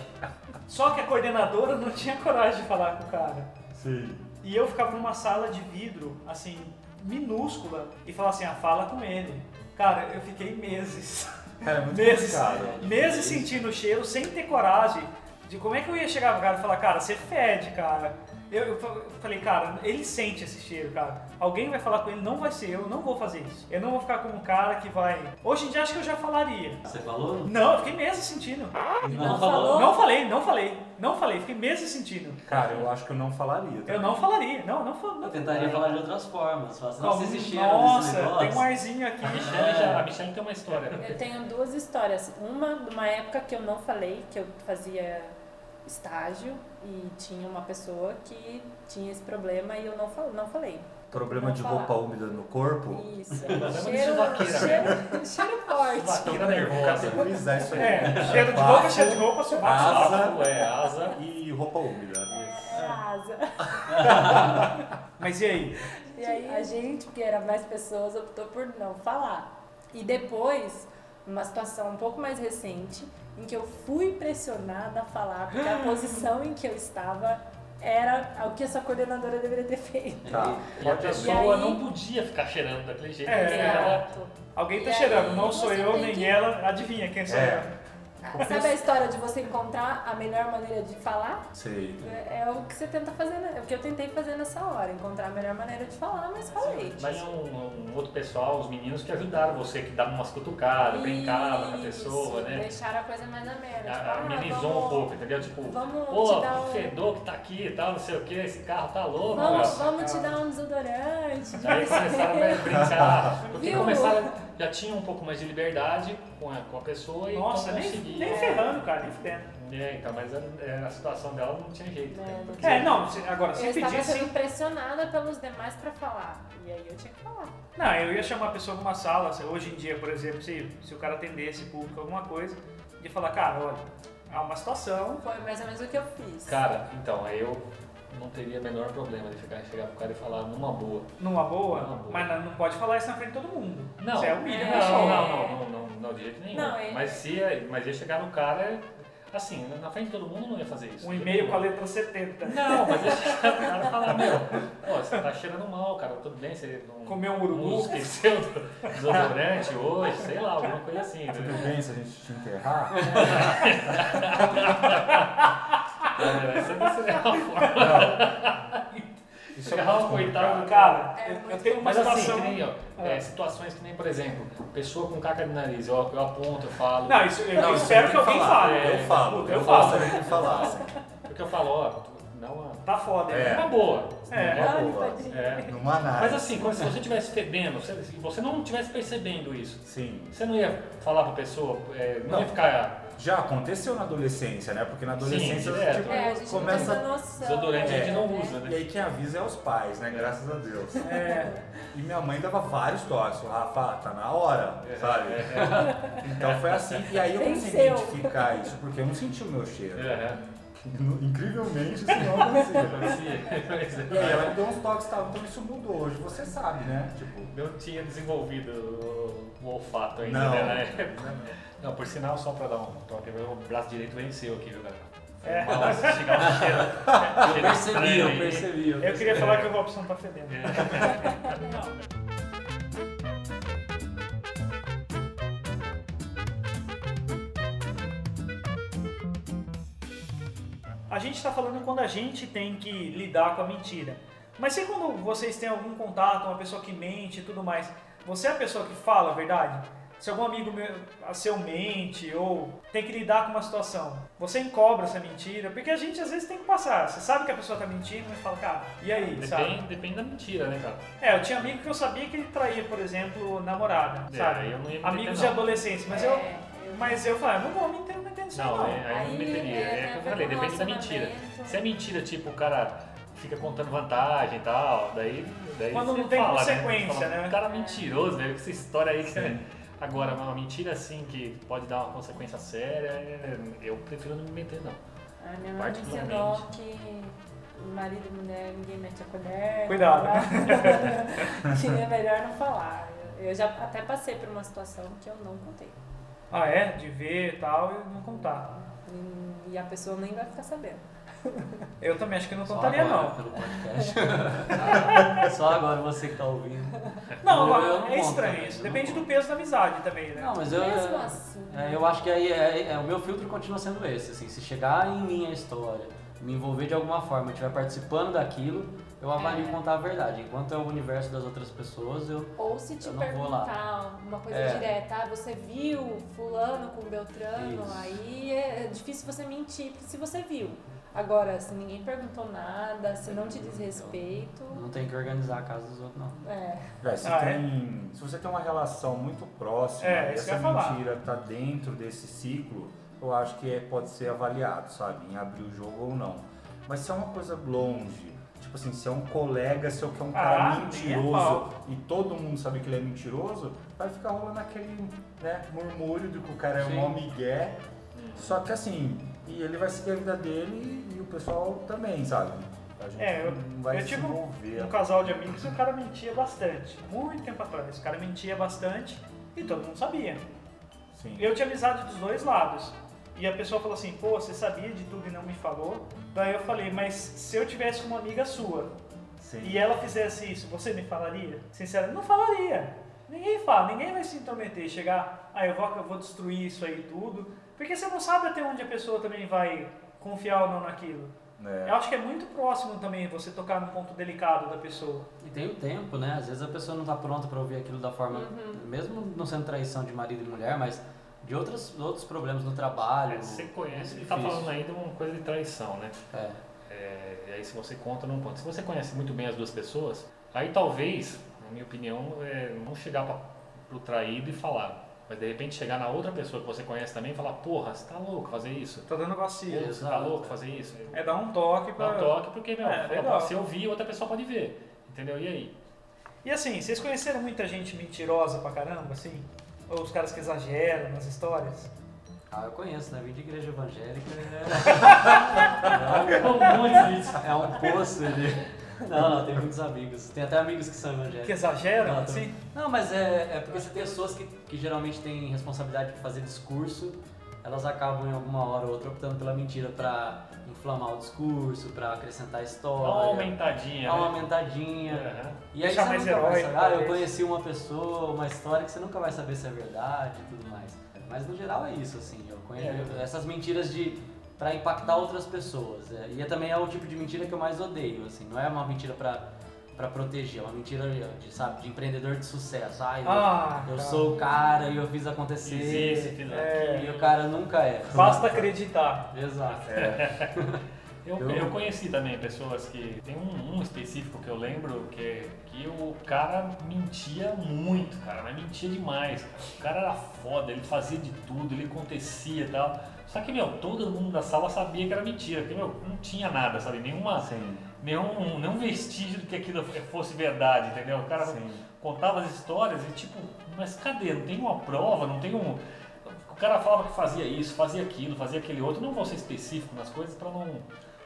Speaker 2: Só que a coordenadora não tinha coragem de falar com o cara.
Speaker 3: Sim.
Speaker 2: E eu ficava numa sala de vidro, assim, minúscula, e falava assim, ah, fala com ele. Cara, eu fiquei meses,
Speaker 3: Cara, é muito
Speaker 2: meses,
Speaker 3: complicado.
Speaker 2: meses sentindo o cheiro, sem ter coragem de como é que eu ia chegar pro cara e falar, cara, você fede, cara. Eu, eu fa- eu falei, cara, ele sente esse cheiro, cara. Alguém vai falar com ele, não vai ser eu, eu não vou fazer isso. Eu não vou ficar como um cara que vai. Hoje em dia acho que eu já falaria.
Speaker 6: Você falou?
Speaker 2: Não, eu fiquei meses sentindo.
Speaker 4: Não falou?
Speaker 2: Não falei, não falei, não falei, fiquei meses sentindo.
Speaker 3: Cara, eu acho que eu não falaria. tá?
Speaker 2: Eu não falaria, não, não falo.
Speaker 6: Eu tentaria falar de outras formas. Falar assim, nossa, esse cheiro
Speaker 2: Nossa,
Speaker 6: negócio.
Speaker 2: tem um arzinho aqui.
Speaker 5: A Michelle, já, a Michelle tem uma história.
Speaker 4: Eu tenho duas histórias. Uma de uma época que eu não falei, que eu fazia estágio e tinha uma pessoa que tinha esse problema e eu não, fal, não falei.
Speaker 3: Problema
Speaker 4: Não
Speaker 3: de
Speaker 4: falar.
Speaker 3: roupa úmida no corpo.
Speaker 4: Isso.
Speaker 5: De
Speaker 4: cheiro, cheiro, cheiro forte.
Speaker 5: Suvaqueira nervosa.
Speaker 3: categorizar isso aí.
Speaker 2: É, cheiro de roupa, cheiro de roupa, sovaco.
Speaker 5: Bafo, é, asa.
Speaker 3: E roupa úmida.
Speaker 4: É asa.
Speaker 2: Mas e aí?
Speaker 4: E aí a gente, que era mais pessoas, optou por não falar. E depois, numa situação um pouco mais recente, em que eu fui pressionada a falar, porque a posição em que eu estava era o que essa coordenadora deveria ter feito.
Speaker 3: Tá.
Speaker 5: E a
Speaker 3: Pode
Speaker 5: pessoa
Speaker 4: aí-
Speaker 5: não podia ficar cheirando daquele jeito.
Speaker 2: É.
Speaker 5: ela-.
Speaker 2: Alguém tá
Speaker 4: E
Speaker 2: cheirando,
Speaker 4: aí
Speaker 2: não sou eu nem
Speaker 4: que-
Speaker 2: ela, adivinha quem sou
Speaker 3: É.
Speaker 2: eu.
Speaker 4: Sabe a história de você encontrar a melhor maneira de falar?
Speaker 3: Sei.
Speaker 4: É é o que você tenta fazer, né? é o que eu tentei fazer nessa hora, encontrar a melhor maneira de falar, mas falei.
Speaker 5: Mas um, um outro pessoal, os meninos que ajudaram você, que davam umas cutucadas, brincavam com a pessoa, né?
Speaker 4: Deixaram a coisa mais amena. Tipo,
Speaker 5: A-
Speaker 4: ah,
Speaker 5: Amenizou
Speaker 4: vamos,
Speaker 5: um pouco, entendeu? Tipo,
Speaker 4: Vamos
Speaker 5: pô,
Speaker 4: te dar
Speaker 5: o
Speaker 4: um-
Speaker 5: fedor que tá aqui e tal, não sei o que, esse carro tá louco.
Speaker 4: Vamos, vamos te dar um desodorante.
Speaker 5: Aí começaram a brincar, porque
Speaker 4: Viu?
Speaker 5: começaram, já tinham um pouco mais de liberdade com a, com a pessoa e
Speaker 2: Nossa,
Speaker 5: então
Speaker 2: nem,
Speaker 5: conseguia.
Speaker 2: nem ferrando, cara, nem fedendo.
Speaker 5: É, então, mas a, é, a situação dela não tinha jeito.
Speaker 4: É,
Speaker 5: né?
Speaker 4: não
Speaker 5: Porque-
Speaker 2: É, não, agora, se
Speaker 4: Eu estava
Speaker 2: pedisse.
Speaker 4: sendo pressionada pelos demais pra falar. E aí eu tinha que falar.
Speaker 2: Não, eu ia chamar a pessoa numa sala, se- hoje em dia, por exemplo, se, se o cara atendesse público alguma coisa, de falar, cara, olha, há uma situação.
Speaker 4: Foi mais ou menos o que eu fiz.
Speaker 5: Cara, então, aí eu não teria o menor problema de ficar, chegar pro cara e falar numa boa.
Speaker 2: Numa boa,
Speaker 5: Numa boa.
Speaker 2: mas não, não pode falar isso na frente de todo mundo.
Speaker 5: Não,
Speaker 2: Você é humilha
Speaker 4: É.
Speaker 5: não, não, não, não, não, não, de jeito nenhum.
Speaker 4: Não, é-
Speaker 5: Mas se mas ia chegar no cara, assim, na frente de todo mundo não ia fazer isso.
Speaker 2: Um e-mail com a letra 70.
Speaker 5: Não, mas ia chegar no cara e falar, meu, pô, você tá cheirando mal, cara, tudo bem, você não,
Speaker 2: Comeu um urubu?
Speaker 5: não esqueceu do desodorante hoje, sei lá, alguma coisa assim.
Speaker 3: Tudo
Speaker 5: entendeu?
Speaker 3: bem se a gente te enterrar?
Speaker 5: É, essa não forma.
Speaker 3: Isso é
Speaker 5: um
Speaker 3: muito
Speaker 5: coitado do
Speaker 3: complicado.
Speaker 2: Cara,
Speaker 4: É
Speaker 2: eu, eu tenho uma
Speaker 5: Mas assim, que nem, ó, é, situações que nem, por exemplo, pessoa com caca de nariz, eu, eu aponto, eu falo.
Speaker 2: Não, isso, eu
Speaker 3: Não, isso
Speaker 2: espero
Speaker 3: tem
Speaker 2: que alguém fale.
Speaker 5: É,
Speaker 3: Eu falo, eu,
Speaker 2: eu falo.
Speaker 3: gostaria que falasse.
Speaker 5: Porque eu falo, ó, uma,
Speaker 2: Tá foda.
Speaker 3: É.
Speaker 5: uma boa.
Speaker 2: É.
Speaker 5: Uma
Speaker 4: Ai,
Speaker 5: boa. É.
Speaker 3: Numa análise.
Speaker 5: Mas assim, quando, se você estivesse fedendo, se se você não estivesse percebendo isso,
Speaker 3: Sim.
Speaker 5: você não ia falar pra pessoa, é, não,
Speaker 3: Não.
Speaker 5: ia ficar
Speaker 3: Já aconteceu na adolescência, né? Porque na adolescência
Speaker 5: direto.
Speaker 3: tipo,
Speaker 4: É, a gente não
Speaker 3: começa.
Speaker 4: noção.
Speaker 5: desodorante, a gente
Speaker 3: É.
Speaker 5: não
Speaker 4: né?
Speaker 5: usa,
Speaker 3: E
Speaker 5: né?
Speaker 3: aí quem avisa é os pais, né? Graças a Deus.
Speaker 2: É.
Speaker 3: E minha mãe dava vários toques. Rafa, tá na hora,
Speaker 5: É,
Speaker 3: sabe? Então foi assim. E aí eu consegui identificar isso, porque eu não senti o meu cheiro.
Speaker 5: É,
Speaker 3: Incrivelmente isso não acontecia.
Speaker 5: parecia.
Speaker 3: E aí ela me deu uns toques e tal, então isso mudou. Hoje você sabe, né? Tipo,
Speaker 5: Não tinha desenvolvido o, o olfato ainda,
Speaker 3: Não.
Speaker 5: né? na época. Não, por sinal, só pra dar um toque, o braço direito venceu aqui, viu, galera?
Speaker 2: É.
Speaker 5: se chegar um cheiro.
Speaker 6: Eu percebi, eu percebi.
Speaker 2: Eu queria falar que o Robson tá fedendo. A gente está falando quando a gente tem que lidar com a mentira. Mas se quando vocês têm algum contato, uma pessoa que mente e tudo mais, você é a pessoa que fala a verdade? Se algum amigo meu, a seu mente ou tem que lidar com uma situação, você encobra essa mentira, porque a gente às vezes tem que passar. Você sabe que a pessoa tá mentindo, mas fala, cara, e aí, sabe?
Speaker 5: Depende, depende da mentira, né, cara?
Speaker 2: É, eu tinha amigo que eu sabia que ele traía, por exemplo, namorada,
Speaker 5: É,
Speaker 2: sabe?
Speaker 5: aí eu não ia me
Speaker 2: Amigos de
Speaker 5: não.
Speaker 2: adolescência, mas
Speaker 4: É,
Speaker 2: eu, mas eu falei, eu não vou me meter não nisso
Speaker 5: Não,
Speaker 2: não.
Speaker 5: é, aí eu não
Speaker 4: Aí,
Speaker 5: meteria.
Speaker 4: é,
Speaker 5: É,
Speaker 4: a
Speaker 5: eu falei, depende da mentira. Se é mentira, tipo, o cara fica contando vantagem e tal, daí. daí
Speaker 2: Quando
Speaker 5: você
Speaker 2: não tem
Speaker 5: fala,
Speaker 2: consequência,
Speaker 5: Fala,
Speaker 2: né?
Speaker 5: O cara é mentiroso, velho, com essa história aí que. Agora, uma mentira assim que pode dar uma consequência séria, é- eu prefiro não me meter, não.
Speaker 4: A minha mãe me ensinou que marido e mulher ninguém mete a colher.
Speaker 2: Cuidado.
Speaker 4: que é melhor não falar. Eu já até passei por uma situação que eu não contei.
Speaker 2: Ah, é? De ver e tal, e não contar.
Speaker 4: E a pessoa nem vai ficar sabendo.
Speaker 2: Eu também acho que não
Speaker 6: Só
Speaker 2: contaria,
Speaker 6: agora,
Speaker 2: não.
Speaker 6: Pelo podcast. Só agora você que tá ouvindo.
Speaker 2: Não,
Speaker 6: Eu- eu não
Speaker 2: é estranho isso. Depende do peso da amizade também, né?
Speaker 6: Não, mas eu,
Speaker 4: Mesmo assim.
Speaker 6: é, eu acho que aí é, é- o meu filtro continua sendo esse. Assim, se chegar em mim a história, me envolver de alguma forma, estiver participando daquilo, eu avalio
Speaker 4: É.
Speaker 6: contar a verdade. Enquanto é o universo das outras pessoas, eu.
Speaker 4: Ou se te
Speaker 6: Eu não vou lá.
Speaker 4: perguntar uma coisa
Speaker 6: É.
Speaker 4: direta, ah, você viu fulano com Beltrano,
Speaker 6: Isso.
Speaker 4: aí é difícil você mentir se você viu. Agora, se ninguém perguntou nada, se não te diz respeito,
Speaker 6: Não tenho que organizar a casa dos outros, não.
Speaker 4: é.
Speaker 3: Véi, se,
Speaker 2: Ah, é?
Speaker 3: tem, se você tem uma relação muito próxima
Speaker 2: É,
Speaker 3: e essa
Speaker 2: ia falar.
Speaker 3: mentira tá dentro desse ciclo, eu acho que é- pode ser avaliado, sabe? Em abrir o jogo ou não. Mas se é uma coisa longe, tipo assim, se é um colega seu que é um cara
Speaker 2: Ah, nem é
Speaker 3: mentiroso e todo mundo sabe que ele é mentiroso, vai ficar rolando aquele né, murmúrio de que o cara é
Speaker 6: Sim.
Speaker 3: um migué. Só que assim, e ele vai seguir a vida dele e o pessoal também, sabe? A gente
Speaker 2: É, eu-
Speaker 3: não vai
Speaker 2: eu
Speaker 3: se
Speaker 2: tive um-
Speaker 3: envolver.
Speaker 2: Um casal de amigos e o cara mentia bastante. Muito tempo atrás. O cara mentia bastante e todo mundo sabia.
Speaker 3: Sim.
Speaker 2: Eu tinha amizade dos dois lados. E a pessoa falou assim, pô, você sabia de tudo e não me falou? Daí eu falei, mas se eu tivesse uma amiga sua
Speaker 3: Sim.
Speaker 2: e ela fizesse isso, você me falaria? Sinceramente, não falaria. Ninguém fala, ninguém vai se intrometer e chegar, ah, eu vou, eu vou destruir isso aí tudo. Porque você não sabe até onde a pessoa também vai confiar ou não naquilo.
Speaker 3: É.
Speaker 2: Eu acho que é muito próximo também você tocar num ponto delicado da pessoa.
Speaker 6: E tem o tempo, né? Às vezes a pessoa não tá pronta pra ouvir aquilo da forma,
Speaker 4: Uhum.
Speaker 6: mesmo não sendo traição de marido e mulher, mas de outros, outros problemas no trabalho.
Speaker 5: É, Você conhece, ele tá
Speaker 6: Difícil.
Speaker 5: falando aí de uma coisa de traição, né?
Speaker 6: É.
Speaker 5: É, e aí se você conta num ponto. Se você conhece muito bem as duas pessoas, aí talvez, na minha opinião, é não chegar para pro traído e falar. Mas de repente chegar na outra pessoa que você conhece também e falar, porra, você tá louco fazer isso?
Speaker 2: Tá dando vacilo.
Speaker 5: Você tá louco fazer isso?
Speaker 2: É dar um toque pra...
Speaker 5: Dá um toque porque, meu,
Speaker 2: É,
Speaker 5: fala, se eu vi, outra pessoa pode ver. Entendeu? E aí?
Speaker 2: E assim, vocês conheceram muita gente mentirosa pra caramba, assim? Ou os caras que exageram nas histórias?
Speaker 6: Ah, eu conheço, né? Vim de igreja evangélica.
Speaker 5: Um disso.
Speaker 6: É, é um poço ali. Não, não, tem muitos amigos. Tem até amigos que são evangélicos.
Speaker 2: Que exageram,
Speaker 6: Não,
Speaker 2: assim?
Speaker 6: Não, mas é, é porque você tem pessoas que, que geralmente têm responsabilidade de fazer discurso, elas acabam em alguma hora ou outra optando pela mentira pra inflamar o discurso, pra acrescentar
Speaker 5: Dá uma
Speaker 6: história,
Speaker 5: aumentadinha,
Speaker 6: dar uma
Speaker 5: né?
Speaker 6: aumentadinha.
Speaker 5: Aham.
Speaker 6: E aí
Speaker 2: Deixar
Speaker 6: você
Speaker 2: mais
Speaker 6: nunca vai
Speaker 2: heróico,
Speaker 6: saber. Ah, eu conheci uma pessoa, uma história que você nunca vai saber se é verdade e tudo mais. Mas no geral é isso, assim. Eu conheço
Speaker 5: É.
Speaker 6: essas mentiras de para impactar outras pessoas. É, e é também é o tipo de mentira que eu mais odeio, assim. Não é uma mentira pra para proteger, é uma mentira de, sabe, de empreendedor de sucesso. Ah, eu, eu
Speaker 2: cara.
Speaker 6: sou o cara e eu fiz acontecer.
Speaker 5: Fiz isso, fiz
Speaker 2: É.
Speaker 5: aquilo.
Speaker 6: E o cara nunca é.
Speaker 2: Basta acreditar.
Speaker 6: Exato.
Speaker 3: É.
Speaker 5: Eu,
Speaker 6: Eu-
Speaker 5: eu conheci também pessoas que. Tem um, um específico que eu lembro que, que o cara mentia muito, cara, mas mentia demais. cara. O cara era foda, ele fazia de tudo, ele acontecia e tal. Só que, meu, todo mundo da sala sabia que era mentira, porque, meu, não tinha nada, sabe? Nenhuma,
Speaker 3: Sim.
Speaker 5: nenhum, nenhum vestígio de que aquilo fosse verdade, entendeu? O cara
Speaker 3: Sim.
Speaker 5: contava as histórias e, tipo, mas cadê? Não tem uma prova, não tem um. O cara falava que fazia isso, fazia aquilo, fazia aquele outro. Não vou ser específico nas coisas pra não,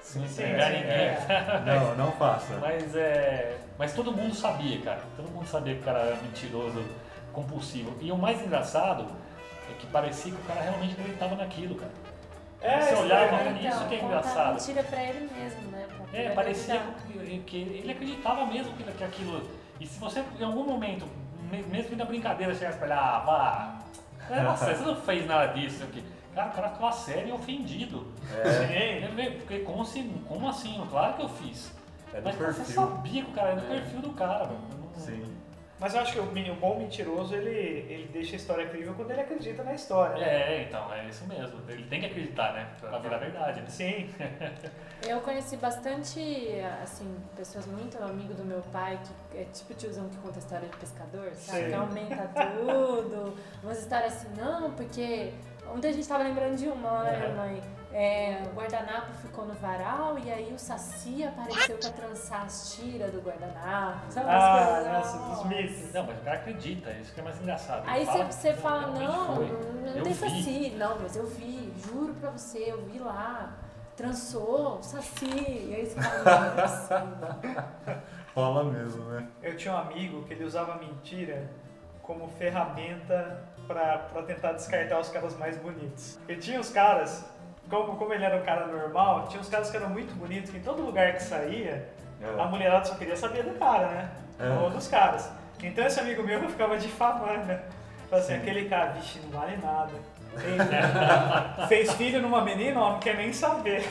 Speaker 3: Sim, sim,
Speaker 5: ninguém.
Speaker 3: é. Não, não faça.
Speaker 5: Mas é. Mas todo mundo sabia, cara. Todo mundo sabia que o cara era mentiroso, compulsivo. E o mais engraçado é que parecia que o cara realmente acreditava naquilo, cara.
Speaker 2: É,
Speaker 5: Você
Speaker 2: isso
Speaker 5: olhava mim, isso que é
Speaker 4: conta
Speaker 5: engraçado.
Speaker 4: mentira pra ele mesmo, né? Pra
Speaker 5: É, parecia que, que ele acreditava mesmo que, que aquilo. E se você em algum momento, me- mesmo que na brincadeira, chegasse pra ele, ah, vá. é, Nossa, você não fez nada disso, sei o quê. Cara, o cara ficava sério e ofendido.
Speaker 2: Sim.
Speaker 5: É, Porque como assim? Como assim? Claro que eu fiz.
Speaker 3: É do
Speaker 5: Mas você
Speaker 3: perfil.
Speaker 5: sabia que o cara era do perfil do cara, mano. Não-
Speaker 3: Sim.
Speaker 2: Mas eu acho que o, o bom mentiroso, ele, ele deixa a história crível quando ele acredita na história. né?
Speaker 5: É, então, é isso mesmo. Ele tem que acreditar, né? Pra virar verdade, né?
Speaker 2: Sim.
Speaker 4: Eu conheci bastante, assim, pessoas muito amigo do meu pai, que é tipo tiozão que conta história de pescador, sabe?
Speaker 2: Sim.
Speaker 4: Que aumenta tudo. Umas histórias assim, não, porque. Ontem a gente tava lembrando de uma né, minha
Speaker 5: Uhum.
Speaker 4: mãe? É, o guardanapo ficou no varal e aí o Saci apareceu pra trançar as tiras do guardanapo. Sabe
Speaker 2: Ah,
Speaker 4: coisas,
Speaker 2: nossa, dos mitos.
Speaker 5: Não, mas o cara acredita, isso que é mais engraçado.
Speaker 4: Aí
Speaker 5: fala,
Speaker 4: você fala,
Speaker 5: realmente
Speaker 4: não, não
Speaker 5: Eu
Speaker 4: tem
Speaker 5: vi.
Speaker 4: saci. Não, mas eu vi, juro pra você, eu vi lá. Trançou, saci. E aí você fala, não, não é.
Speaker 3: Rola mesmo, né?
Speaker 2: Eu tinha um amigo que ele usava mentira como ferramenta pra, pra tentar descartar os caras mais bonitos. E tinha os caras, como, como ele era um cara normal, tinha uns caras que eram muito bonitos, que em todo lugar que saía, a mulherada só queria saber do cara, né?
Speaker 3: É.
Speaker 2: Ou dos caras. Então esse amigo meu ficava difamando. né? Falava assim,
Speaker 3: Sim.
Speaker 2: aquele cara, vixe, não vale nada. Fez filho numa menina, ó, não quer nem saber.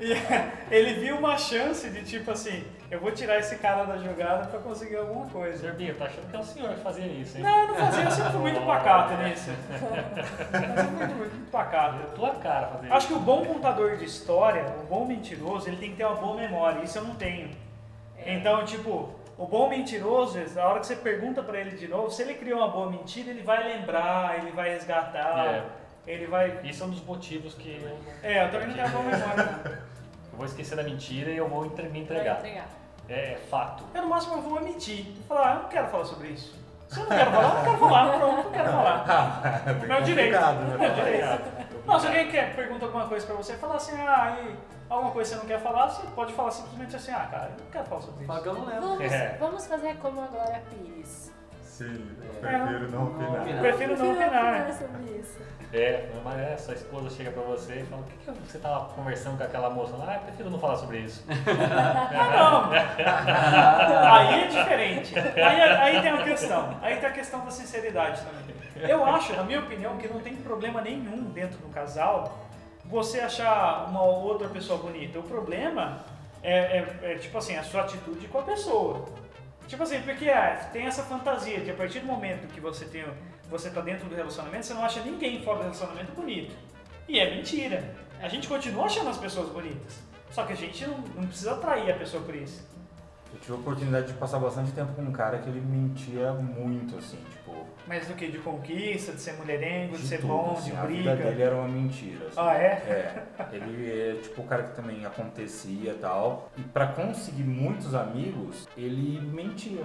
Speaker 2: E ele viu uma chance de tipo assim, eu vou tirar esse cara da jogada pra conseguir alguma coisa.
Speaker 5: Zerbinho, tá achando que é o senhor que fazia isso, hein?
Speaker 2: Não, eu não fazia, eu sempre fui muito pacato nisso. Eu sempre fui muito, muito pacato.
Speaker 5: É tua cara fazer
Speaker 2: Acho que o bom contador de história, o bom mentiroso, ele tem que ter uma boa memória. Isso eu não tenho. Então, tipo, o bom mentiroso, a hora que você pergunta pra ele de novo, se ele criou uma boa mentira, ele vai lembrar, ele vai resgatar,
Speaker 5: É.
Speaker 2: ele vai.
Speaker 5: Isso é um dos motivos que eu,
Speaker 2: É, eu também não tenho boa memória.
Speaker 5: eu vou esquecer da mentira e eu vou entre- me
Speaker 4: Vai
Speaker 5: entregar.
Speaker 4: entregar.
Speaker 5: É, é fato.
Speaker 2: Eu no máximo eu vou omitir. Falar, ah, eu não quero falar sobre isso. Se eu não quero falar, eu não quero falar. Pronto, não quero falar.
Speaker 3: É bem
Speaker 2: Meu direito.
Speaker 3: complicado,
Speaker 2: Meu
Speaker 3: né?
Speaker 2: direito. Não, se alguém quer pergunta alguma coisa pra você, fala assim, ah, aí, alguma coisa que você não quer falar, você pode falar simplesmente assim, ah, cara, eu não quero falar sobre isso.
Speaker 6: não lembro.
Speaker 4: Vamos,
Speaker 5: É.
Speaker 4: vamos fazer como a Glória Pires.
Speaker 3: Sim, eu
Speaker 2: É.
Speaker 3: prefiro não opinar.
Speaker 6: opinar.
Speaker 2: Prefiro não opinar.
Speaker 4: sobre isso.
Speaker 5: É, mas é, sua esposa chega pra você e fala, o que, que você tava conversando com aquela moça lá? Ah, eu prefiro não falar sobre isso.
Speaker 2: Ah, não. Aí é diferente. Aí, aí tem a questão. Aí tem a questão da sinceridade também. Eu acho, na minha opinião, que não tem problema nenhum dentro do casal você achar uma outra pessoa bonita. O problema é, é- é, tipo assim, a sua atitude com a pessoa. Tipo assim, porque ah, tem essa fantasia de a partir do momento que você tem, você tá dentro do relacionamento, você não acha ninguém fora do relacionamento bonito. E é mentira. A gente continua achando as pessoas bonitas. Só que a gente não, não precisa atrair a pessoa por isso.
Speaker 3: Eu tive a oportunidade de passar bastante tempo com um cara que ele mentia muito, assim.
Speaker 2: Mas do que? De conquista, de ser mulherengo, de,
Speaker 3: de
Speaker 2: ser
Speaker 3: tudo,
Speaker 2: bom,
Speaker 3: assim,
Speaker 2: de
Speaker 3: A
Speaker 2: briga.
Speaker 3: vida dele era uma mentira. assim.
Speaker 2: Ah, é?
Speaker 3: É. Ele é tipo o cara que também acontecia e tal. E pra conseguir muitos amigos, ele mentia.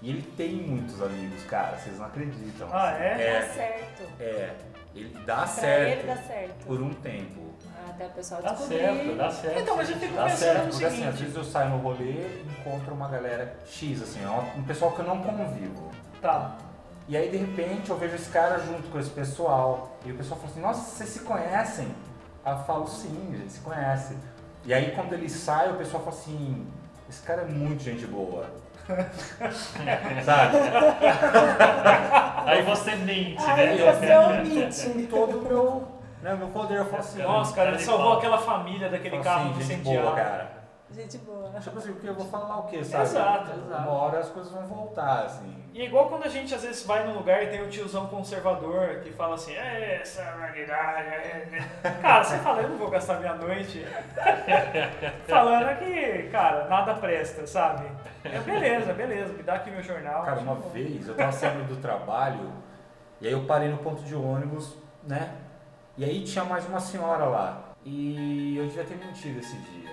Speaker 3: E ele tem muitos amigos, cara, vocês não acreditam.
Speaker 2: Ah,
Speaker 3: assim.
Speaker 2: é?
Speaker 4: Dá
Speaker 3: É,
Speaker 4: certo.
Speaker 3: é. Ele dá
Speaker 4: pra
Speaker 3: certo
Speaker 4: ele dá certo.
Speaker 3: por um tempo.
Speaker 4: Até a pessoa
Speaker 5: Dá
Speaker 4: descobrir.
Speaker 5: certo, dá certo.
Speaker 2: Então, mas eu fico
Speaker 3: Dá
Speaker 2: pensando
Speaker 3: certo,
Speaker 2: no
Speaker 3: porque assim, às
Speaker 2: seguinte.
Speaker 3: vezes eu saio no rolê e encontro uma galera X, assim, um pessoal que eu não convivo.
Speaker 2: Tá.
Speaker 3: E aí, de repente, eu vejo esse cara junto com esse pessoal. E o pessoal fala assim, nossa, vocês se conhecem? Aí eu falo, sim, a gente se conhece. E aí, quando ele sai, o pessoal fala assim, esse cara é muito gente boa. Sabe?
Speaker 5: Aí você mente, né?
Speaker 4: você omite.
Speaker 3: Com todo o meu, né, meu poder, eu falo assim,
Speaker 2: Nossa, cara, ele salvou aquela família daquele carro
Speaker 3: assim, gente
Speaker 2: incendiado.
Speaker 3: boa, cara.
Speaker 4: Gente boa.
Speaker 3: Tipo assim, porque eu vou falar o quê, sabe?
Speaker 2: Exato,
Speaker 3: Uma hora as coisas vão voltar, assim.
Speaker 2: E é igual quando a gente às vezes vai num lugar e tem o tiozão conservador que fala assim, é essa realidade. é, é." Cara, você fala, eu não vou gastar minha noite falando que, cara, nada presta, sabe? É, beleza, beleza, me dá aqui meu jornal.
Speaker 3: Cara, uma
Speaker 2: Tipo,
Speaker 3: vez eu tava saindo do trabalho e aí eu parei no ponto de ônibus, né? E aí tinha mais uma senhora lá. E eu devia ter mentido esse dia.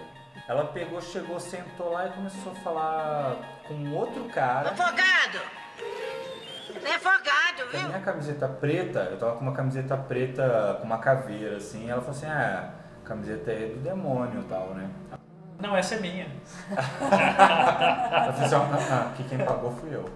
Speaker 3: Ela pegou, chegou, sentou lá e começou a falar com outro cara.
Speaker 7: Afogado! Você é afogado,
Speaker 3: Com a
Speaker 7: viu?
Speaker 3: minha camiseta preta, eu tava com uma camiseta preta com uma caveira, assim. Ela falou assim: ah, a camiseta é do demônio e tal, né?
Speaker 2: Não, essa é minha.
Speaker 3: Ela falou assim: ah, ah, que quem pagou fui eu.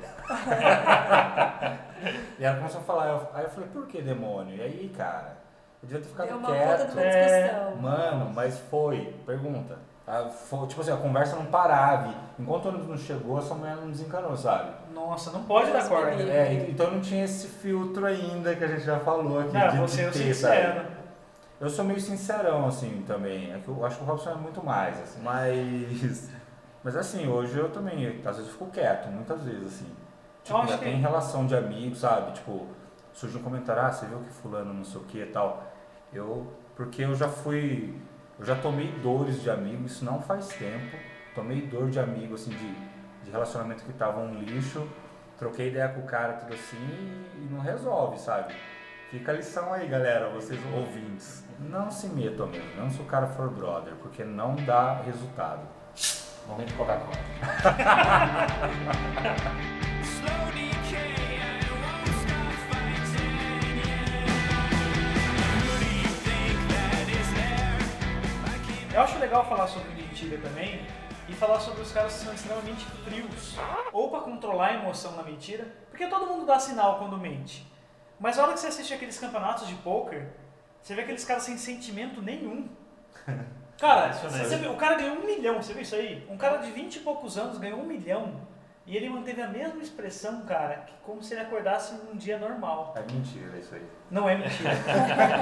Speaker 3: e ela começou a falar, aí eu falei: por que demônio? E aí, cara, eu devia ter ficado
Speaker 4: Deu uma puta
Speaker 3: quieto.
Speaker 4: de uma discussão.
Speaker 3: Mano, mas foi. Pergunta. Ah, foi- tipo assim, a conversa não parava. Enquanto o ônibus não chegou, essa mulher não desencanou, sabe?
Speaker 2: Nossa, não pode dar corda.
Speaker 3: É, então não tinha esse filtro ainda que a gente já falou aqui.
Speaker 2: Não,
Speaker 3: de-
Speaker 2: você é
Speaker 3: de
Speaker 2: o
Speaker 3: ter, sabe?
Speaker 2: sincero.
Speaker 3: Eu sou meio sincerão, assim, também. É que eu acho que o Robson é muito mais, assim. Mas. Mas assim, hoje eu também, às vezes eu fico quieto, muitas vezes, assim. Tipo, já
Speaker 2: que-
Speaker 3: tem relação de amigos, sabe? Tipo, surge um comentário, ah, você viu que fulano não sei o que e tal. Eu. Porque eu já fui. Eu já tomei dores de amigo, isso não faz tempo. Tomei dor de amigo, assim, de, de relacionamento que tava um lixo. Troquei ideia com o cara, tudo assim, e, não resolve, sabe? Fica a lição aí, galera, vocês ouvintes. Não se metam mesmo, não se o cara for brother, porque não dá resultado.
Speaker 5: Momento Coca-Cola.
Speaker 2: Eu acho legal falar sobre mentira também e falar sobre os caras que são extremamente frios. Ou pra controlar a emoção na mentira, porque todo mundo dá sinal quando mente. Mas a hora que você assiste aqueles campeonatos de poker, você vê aqueles caras sem sentimento nenhum. Cara, você vê, o cara ganhou um milhão, você viu isso aí? Um cara de 20 e poucos anos ganhou um milhão. E ele manteve a mesma expressão, cara, que como se ele acordasse num dia normal.
Speaker 3: É mentira isso aí.
Speaker 2: Não é mentira.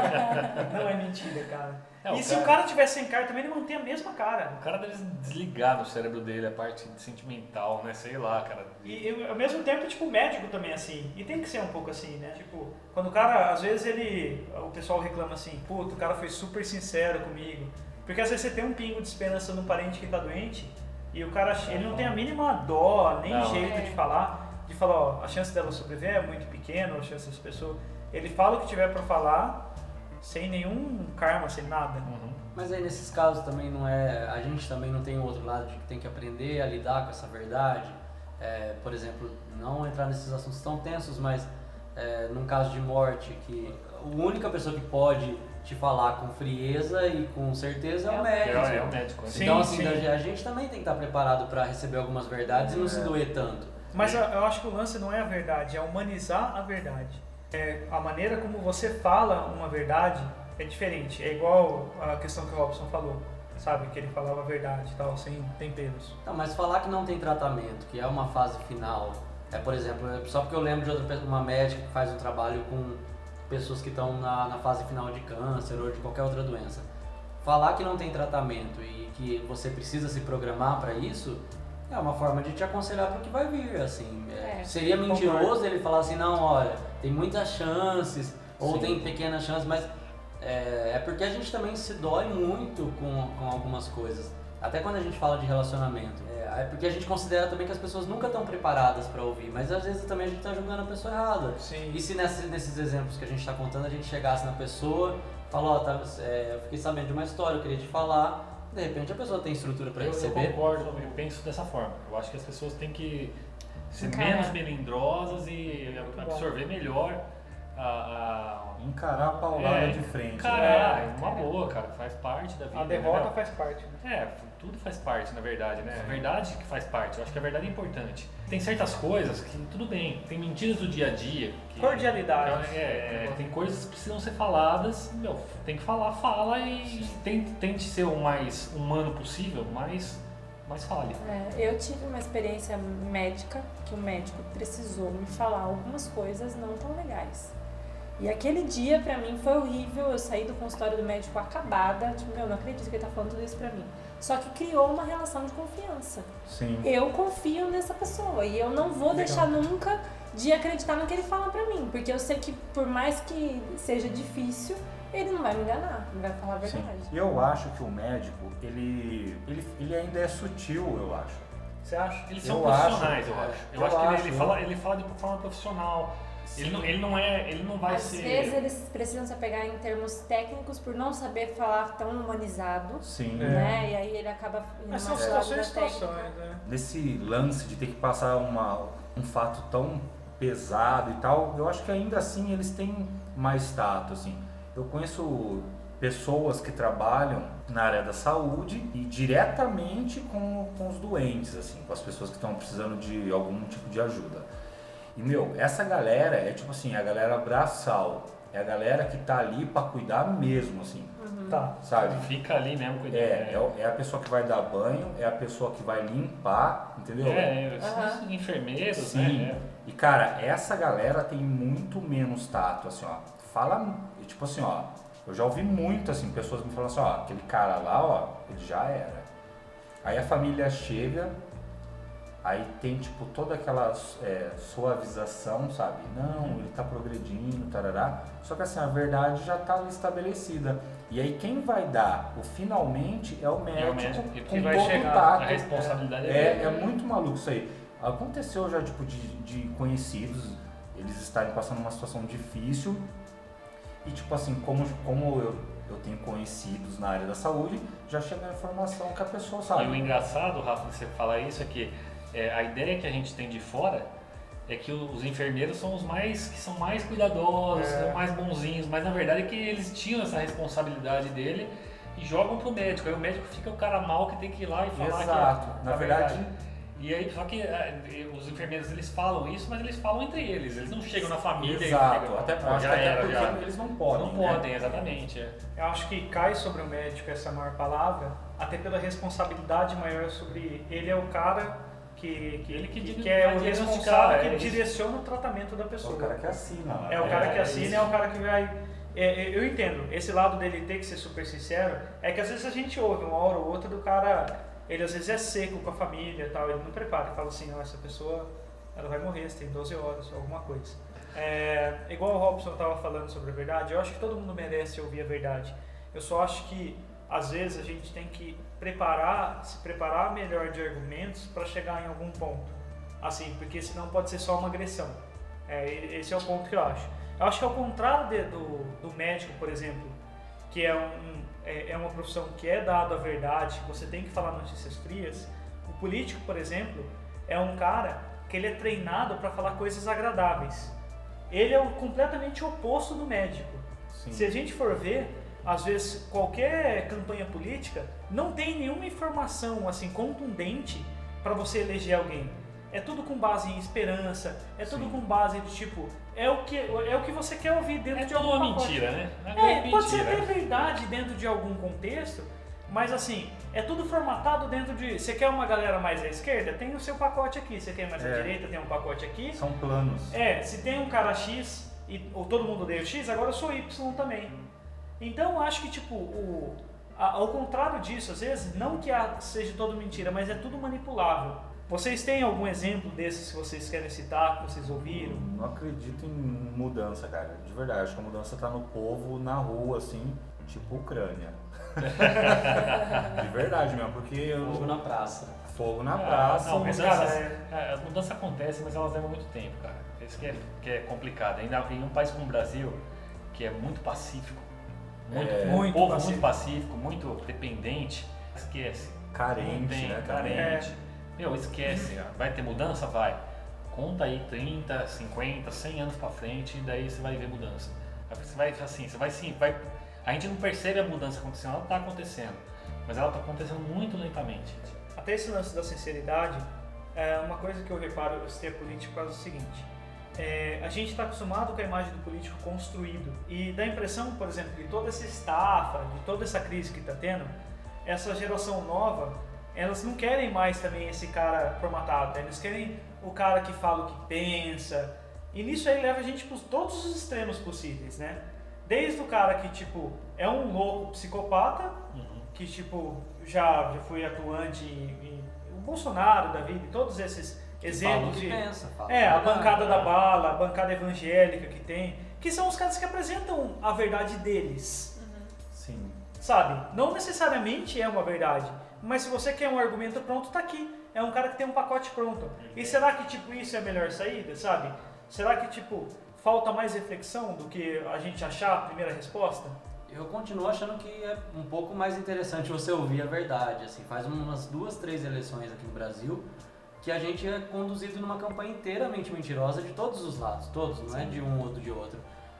Speaker 2: Não é mentira, cara.
Speaker 5: É,
Speaker 2: e
Speaker 5: o
Speaker 2: se o
Speaker 5: cara-
Speaker 2: cara tivesse sem cara também, ele mantém a mesma cara.
Speaker 5: O cara deve desligar no cérebro dele a parte sentimental, né? Sei lá, cara.
Speaker 2: E eu, ao mesmo tempo, tipo, o médico também é assim. E tem que ser um pouco assim, né? Tipo, quando o cara, às vezes ele. O pessoal reclama assim, puta, o cara foi super sincero comigo. Porque às vezes você tem um pingo de esperança num parente que tá doente e o cara, ele não tem a mínima dó, nem
Speaker 5: Não.
Speaker 2: jeito
Speaker 4: É.
Speaker 2: de falar, de falar, ó, a chance dela sobreviver é muito pequena, a chance dessa pessoa. Ele fala o que tiver pra falar, sem nenhum karma, sem nada.
Speaker 5: Uhum.
Speaker 6: Mas aí nesses casos também não é. A gente também não tem o outro lado de que tem que aprender a lidar com essa verdade. É, por exemplo, não entrar nesses assuntos tão tensos, mas é, num caso de morte, que a única pessoa que pode te falar com frieza e com certeza é o médico.
Speaker 5: É, é o médico. né?
Speaker 2: Sim,
Speaker 6: então, assim,
Speaker 2: sim.
Speaker 6: a gente também tem que estar preparado para receber algumas verdades e não se
Speaker 5: É.
Speaker 6: doer tanto.
Speaker 2: Mas eu acho que o lance não é a verdade, é humanizar a verdade. É, a maneira como você fala uma verdade é diferente. É igual a questão que o Robson falou, sabe? Que ele falava a verdade e tal, sem temperos.
Speaker 6: Não, mas falar que não tem tratamento, que é uma fase final, é por exemplo, é só porque eu lembro de outra, uma médica que faz um trabalho com pessoas que estão na, na fase final de câncer ou de qualquer outra doença. Falar que não tem tratamento e que você precisa se programar para isso é uma forma de te aconselhar para o que vai vir, assim. É,
Speaker 4: É,
Speaker 6: seria mentiroso ele falar assim, não, olha, tem muitas chances ou
Speaker 5: Sim.
Speaker 6: tem pequenas chances, mas é, é porque a gente também se dói muito com, com algumas coisas. Até quando a gente fala de relacionamento. É, é porque a gente considera também que as pessoas nunca estão preparadas para ouvir, mas às vezes também a gente está julgando a pessoa errada.
Speaker 2: Sim.
Speaker 6: E se nesses, nesses exemplos que a gente está contando a gente chegasse na pessoa, falou, ó, tá, é, eu fiquei sabendo de uma história, eu queria te falar, de repente a pessoa tem estrutura para
Speaker 5: Eu, eu
Speaker 6: receber.
Speaker 5: concordo, eu penso dessa forma. Eu acho que as pessoas têm que ser
Speaker 4: Encarar.
Speaker 5: menos melindrosas e
Speaker 2: Muito bom.
Speaker 5: absorver melhor a. a
Speaker 3: Encarar a paulada
Speaker 5: É,
Speaker 3: de frente.
Speaker 5: Cara,
Speaker 3: né?
Speaker 5: uma boa, cara, faz parte da vida.
Speaker 2: A derrota
Speaker 5: né?
Speaker 2: faz parte. Né?
Speaker 5: É, tudo faz parte, na verdade, né? A verdade que faz parte. Eu acho que a verdade é importante. Tem certas coisas que tudo bem, tem mentiras do dia a dia. Que,
Speaker 2: Cordialidade.
Speaker 5: É, é, tem coisas que precisam ser faladas, meu, tem que falar, fala e tente, tente ser o mais humano possível, mas, mas fale.
Speaker 4: É, eu tive uma experiência médica que o médico precisou me falar algumas coisas não tão legais. E aquele dia pra mim foi horrível. Eu saí do consultório do médico acabada, tipo, meu, não acredito que ele tá falando tudo isso pra mim. Só que criou uma relação de confiança.
Speaker 3: Sim.
Speaker 4: Eu confio nessa pessoa e eu não vou deixar nunca de acreditar no que ele fala pra mim, porque eu sei que por mais que seja difícil, ele não vai me enganar, ele vai falar a
Speaker 3: Sim.
Speaker 4: verdade.
Speaker 3: E eu acho que o médico, ele, ele, ele ainda é sutil, eu acho.
Speaker 2: Você acha?
Speaker 5: Eles são
Speaker 3: Eu
Speaker 5: profissionais,
Speaker 3: acho,
Speaker 5: eu
Speaker 3: é,
Speaker 5: acho. Eu,
Speaker 3: eu
Speaker 5: acho que ele,
Speaker 3: acho,
Speaker 5: ele fala, ele fala de forma profissional. Ele não, ele não é, ele não vai
Speaker 4: Às
Speaker 5: ser.
Speaker 4: vezes eles precisam se apegar em termos técnicos por não saber falar tão humanizado,
Speaker 3: Sim.
Speaker 4: né? E aí ele acaba
Speaker 2: Mas são situações situações, né?
Speaker 3: Nesse lance de ter que passar uma, um fato tão pesado e tal, eu acho que ainda assim eles têm mais tato, assim. Eu conheço pessoas que trabalham na área da saúde e diretamente com, com os doentes, assim, com as pessoas que estão precisando de algum tipo de ajuda. E, meu, essa galera é tipo assim, a galera braçal, é a galera que tá ali pra cuidar mesmo, assim,
Speaker 2: Tá.
Speaker 3: sabe?
Speaker 5: Fica ali mesmo cuidando.
Speaker 3: É, é, o- é a pessoa que vai dar banho, é a pessoa que vai limpar, entendeu?
Speaker 5: É, são enfermeiros,
Speaker 3: Sim.
Speaker 5: né?
Speaker 3: E cara, essa galera tem muito menos tato, assim, ó. Fala, tipo assim, ó. Eu já ouvi muito, assim, pessoas me falando assim, ó, aquele cara lá, ó, ele já era. Aí a família chega, aí tem, tipo, toda aquela é, suavização, sabe? Não, ele tá progredindo, tarará. Só que assim, a verdade já tá ali estabelecida. E aí quem vai dar o finalmente é o médico,
Speaker 5: É o médico, e
Speaker 3: com
Speaker 5: que vai
Speaker 3: todo
Speaker 5: chegar,
Speaker 3: tato.
Speaker 5: a responsabilidade é
Speaker 3: é, é muito maluco isso aí. Aconteceu já, tipo, de, de conhecidos, eles estarem passando uma situação difícil e, tipo assim, como, como eu, eu tenho conhecidos na área da saúde, já chega a informação que a pessoa
Speaker 5: E o
Speaker 3: sabe.
Speaker 5: engraçado, Rafa, de você falar isso é que é, a ideia que a gente tem de fora é que os enfermeiros são os mais que são mais cuidadosos,
Speaker 2: É.
Speaker 5: são mais bonzinhos, mas na verdade é que eles tinham essa responsabilidade dele e jogam pro médico. Aí o médico fica o cara mal que tem que ir lá e falar
Speaker 3: Exato.
Speaker 5: que é
Speaker 3: Na
Speaker 5: a
Speaker 3: verdade,
Speaker 5: E aí, só que é, os enfermeiros eles falam isso, mas eles falam entre eles, eles não chegam na família
Speaker 3: exato.
Speaker 5: e
Speaker 3: Até,
Speaker 5: "Pô,
Speaker 3: acho
Speaker 5: já
Speaker 3: que até
Speaker 5: era,
Speaker 3: porque
Speaker 5: já.
Speaker 3: eles não podem.
Speaker 5: Não
Speaker 3: né?
Speaker 5: podem, exatamente. é.
Speaker 2: Eu acho que cai sobre o médico essa maior palavra, até pela responsabilidade maior sobre ele é o cara que, que,
Speaker 5: Ele que
Speaker 2: que,
Speaker 5: di-
Speaker 2: que é o responsável
Speaker 5: é
Speaker 2: que
Speaker 5: isso.
Speaker 2: direciona o tratamento da
Speaker 3: É
Speaker 2: pessoa.
Speaker 3: o cara que assina. né?
Speaker 2: É o cara
Speaker 5: É,
Speaker 2: que assina, é o cara que vai. é, é, eu entendo, esse lado dele ter que ser super sincero, é que às vezes a gente ouve uma hora ou outra do cara, ele às vezes é seco com a família e tal, ele não prepara, ele fala assim, não, essa pessoa ela vai morrer, você tem 12 horas, alguma coisa. É, igual o Robson estava falando sobre a verdade, eu acho que todo mundo merece ouvir a verdade. Eu só acho que às vezes a gente tem que preparar, se preparar melhor de argumentos para chegar em algum ponto. Assim, porque senão pode ser só uma agressão. É, esse é o ponto que eu acho. Eu acho que ao contrário de- do, do médico, por exemplo, que é, um, é, é uma profissão que é dada a verdade, você tem que falar notícias frias, o político, por exemplo, é um cara que ele é treinado para falar coisas agradáveis. Ele é o completamente oposto do médico.
Speaker 3: Sim.
Speaker 2: Se a gente for ver, às vezes qualquer campanha política não tem nenhuma informação assim contundente para você eleger alguém. É tudo com base em esperança, é tudo
Speaker 5: Sim.
Speaker 2: com base de tipo, é o que, é o que você quer ouvir dentro
Speaker 5: É
Speaker 2: de
Speaker 5: tudo
Speaker 2: algum
Speaker 5: uma
Speaker 2: pacote.
Speaker 5: mentira, né?
Speaker 2: É, pode ser até verdade dentro de algum contexto, mas assim, é tudo formatado dentro de. Você quer uma galera mais à esquerda? Tem o seu pacote aqui. Você quer mais à
Speaker 3: É.
Speaker 2: direita? Tem um pacote aqui.
Speaker 3: São planos.
Speaker 2: É, se tem um cara X e ou todo mundo odeia o X, agora eu sou Y também. Então eu acho que tipo, o, a- ao contrário disso, às vezes, não que a- seja todo mentira, mas é tudo manipulável. Vocês têm algum exemplo desses que vocês querem citar, que vocês ouviram?
Speaker 3: Não acredito em mudança, cara. De verdade, acho que a mudança tá no povo, na rua, assim, tipo Ucrânia. De verdade mesmo, porque eu...
Speaker 6: Fogo na praça.
Speaker 3: Fogo na
Speaker 5: Ah,
Speaker 3: praça.
Speaker 5: não,
Speaker 2: mas,
Speaker 5: mudanças, é, as mudanças acontecem, mas elas levam muito tempo, cara. Isso que é, que é complicado. Ainda em um país como o Brasil, que é muito pacífico, muito,
Speaker 3: É.
Speaker 2: Muito
Speaker 5: povo
Speaker 2: pacífico.
Speaker 5: muito pacífico, muito dependente, esquece.
Speaker 3: Carente,
Speaker 5: tem,
Speaker 3: né?
Speaker 5: Carente. Meu, esquece. Vai ter mudança? Vai. Conta aí 30, 50, 100 anos pra frente e daí você vai ver mudança. Você vai assim, você vai sim, vai. A gente não percebe a mudança acontecendo, ela tá acontecendo. Mas ela tá acontecendo muito lentamente.
Speaker 2: Até esse lance da sinceridade, é uma coisa que eu reparo, política por causa do seguinte. é, a gente está acostumado com a imagem do político construído e dá a impressão, por exemplo, de toda essa estafa, de toda essa crise que está tendo, essa geração nova, elas não querem mais também esse cara formatado, né? eles querem o cara que fala o que pensa. E nisso aí leva a gente para todos os extremos possíveis, né? Desde o cara que, tipo, é um louco psicopata, que tipo já, já foi atuante em, em- o Bolsonaro da vida, e todos esses
Speaker 6: Fala o
Speaker 2: exemplos
Speaker 6: que
Speaker 2: de
Speaker 6: pensa, fala
Speaker 2: é a bancada da bala, a bancada evangélica que tem, que são os caras que apresentam a verdade deles. Sabe? Não necessariamente é uma verdade, mas se você quer um argumento pronto, tá aqui. É um cara que tem um pacote pronto. E será que tipo isso é a melhor saída, sabe? Será que tipo falta mais reflexão do que a gente achar a primeira resposta?
Speaker 6: Eu continuo achando que é um pouco mais interessante você ouvir a verdade. Assim, faz umas duas, três eleições aqui no Brasil que a gente é conduzido numa campanha inteiramente mentirosa de todos os lados, todos, não é de um ou de outro.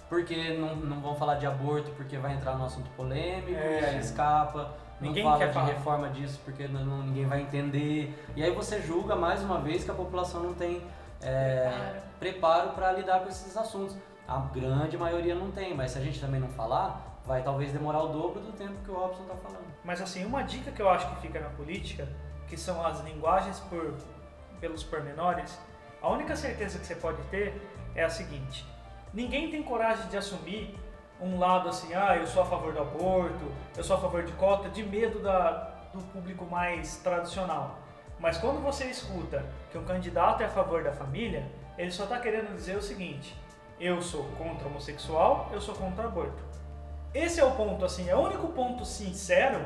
Speaker 6: Porque não, não vão falar de aborto porque vai entrar no assunto polêmico,
Speaker 2: É.
Speaker 6: e aí escapa. Não
Speaker 2: Ninguém
Speaker 6: fala
Speaker 2: quer
Speaker 6: de
Speaker 2: falar.
Speaker 6: reforma disso porque não- não- ninguém vai entender. E aí você julga mais uma vez que a população não tem é, preparo para lidar com esses assuntos. A grande maioria não tem, mas se a gente também não falar, vai talvez demorar o dobro do tempo que o Robson está falando.
Speaker 2: Mas assim, uma dica que eu acho que fica na política, que são as linguagens por, pelos pormenores, a única certeza que você pode ter é a seguinte: ninguém tem coragem de assumir um lado assim, ah, eu sou a favor do aborto, eu sou a favor de cota, de medo da, do público mais tradicional. Mas quando você escuta que um candidato é a favor da família, ele só está querendo dizer o seguinte: eu sou contra homossexual, eu sou contra aborto. Esse é o ponto, assim, é o único ponto sincero,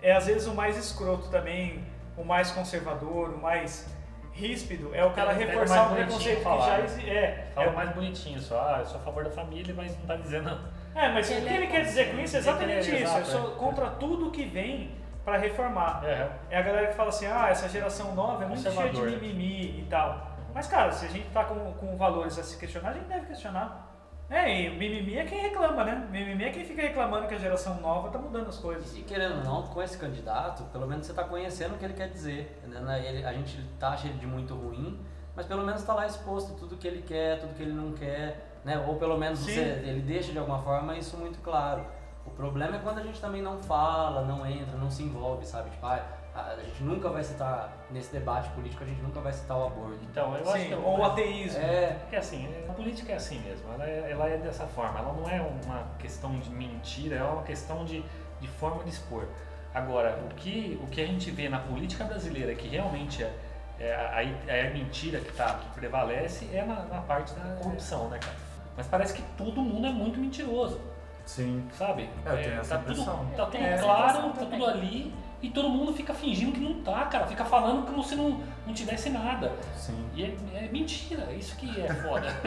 Speaker 2: é às vezes o mais escroto também, o mais conservador, o mais ríspido, é o cara reforçar o preconceito que já
Speaker 5: né?
Speaker 2: existe. É,
Speaker 5: Fala
Speaker 2: é,
Speaker 5: mais bonitinho só, ah, eu sou a favor da família, mas não tá dizendo.
Speaker 2: é, mas o
Speaker 4: Ele
Speaker 2: que
Speaker 4: é
Speaker 2: ele quer dizer com isso é exatamente
Speaker 5: É,
Speaker 2: isso. Eu sou
Speaker 5: é.
Speaker 2: contra tudo que vem para reformar.
Speaker 5: É,
Speaker 2: É a galera que fala assim, ah, essa geração nova é muito cheia de mimimi e tal. Mas, cara, se a gente tá com, com valores a se questionar, a gente deve questionar. É, e mimimi é quem reclama, né? Mimimi é quem fica reclamando que a geração nova tá mudando as coisas.
Speaker 6: E querendo ou não, com esse candidato, pelo menos você está conhecendo o que ele quer dizer. Né, Ele- a gente taxa ele de muito ruim, mas pelo menos está lá exposto tudo que ele quer, tudo que ele não quer, né? Ou pelo menos você- ele deixa de alguma forma isso muito claro. O problema é quando a gente também não fala, não entra, não se envolve, sabe? Tipo, ah, a, gente nunca vai citar, nesse debate político, a gente nunca vai citar o aborto.
Speaker 5: Então, eu acho
Speaker 2: Sim,
Speaker 5: que.
Speaker 2: ou o ateísmo.
Speaker 6: É,
Speaker 5: É assim, a política é assim mesmo, ela é, ela é dessa forma, ela não é uma questão de mentira, é uma questão de, de forma de expor. Agora, o que, o que a gente vê na política brasileira que realmente é, é a, é a mentira que, tá, que prevalece é na, na parte da corrupção, né, cara? Mas parece que todo mundo é muito mentiroso,
Speaker 3: Sim.
Speaker 5: sabe?
Speaker 3: É, eu tenho essa
Speaker 5: tá tudo,
Speaker 3: impressão.
Speaker 5: tá tudo
Speaker 4: tenho essa
Speaker 5: claro, tá tudo ali e todo mundo fica fingindo que não tá, cara. Fica falando como se não, não tivesse nada.
Speaker 3: Sim.
Speaker 5: E é, é mentira, isso que é foda.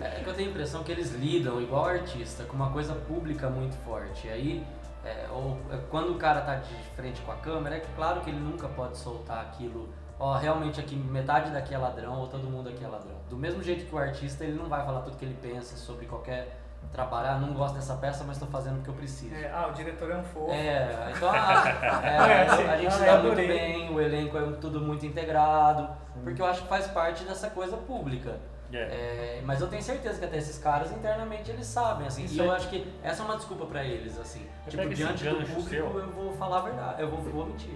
Speaker 6: É que eu tenho a impressão que eles lidam, igual artista, com uma coisa pública muito forte. E aí, é, ou, é, quando o cara tá de frente com a câmera, é claro que ele nunca pode soltar aquilo. Ó, realmente aqui metade daqui é ladrão ou todo mundo aqui é ladrão. Do mesmo jeito que o artista, ele não vai falar tudo que ele pensa sobre qualquer trabalhar, não gosto dessa peça, mas estou fazendo porque eu preciso.
Speaker 2: É, ah, o diretor é um fofo.
Speaker 6: É, então a, é,
Speaker 2: É, sim.
Speaker 6: a gente se
Speaker 2: Ah,
Speaker 6: dá muito bem, o elenco é tudo muito integrado, porque eu acho que faz parte dessa coisa pública.
Speaker 5: É.
Speaker 6: É, mas eu tenho certeza que até esses caras internamente eles sabem, assim,
Speaker 5: Isso
Speaker 6: e eu acho que essa é uma desculpa pra eles, assim.
Speaker 5: Eu
Speaker 6: tipo, diante do
Speaker 5: gancho
Speaker 6: público
Speaker 5: seu.
Speaker 6: eu vou falar a verdade, eu vou, vou mentir.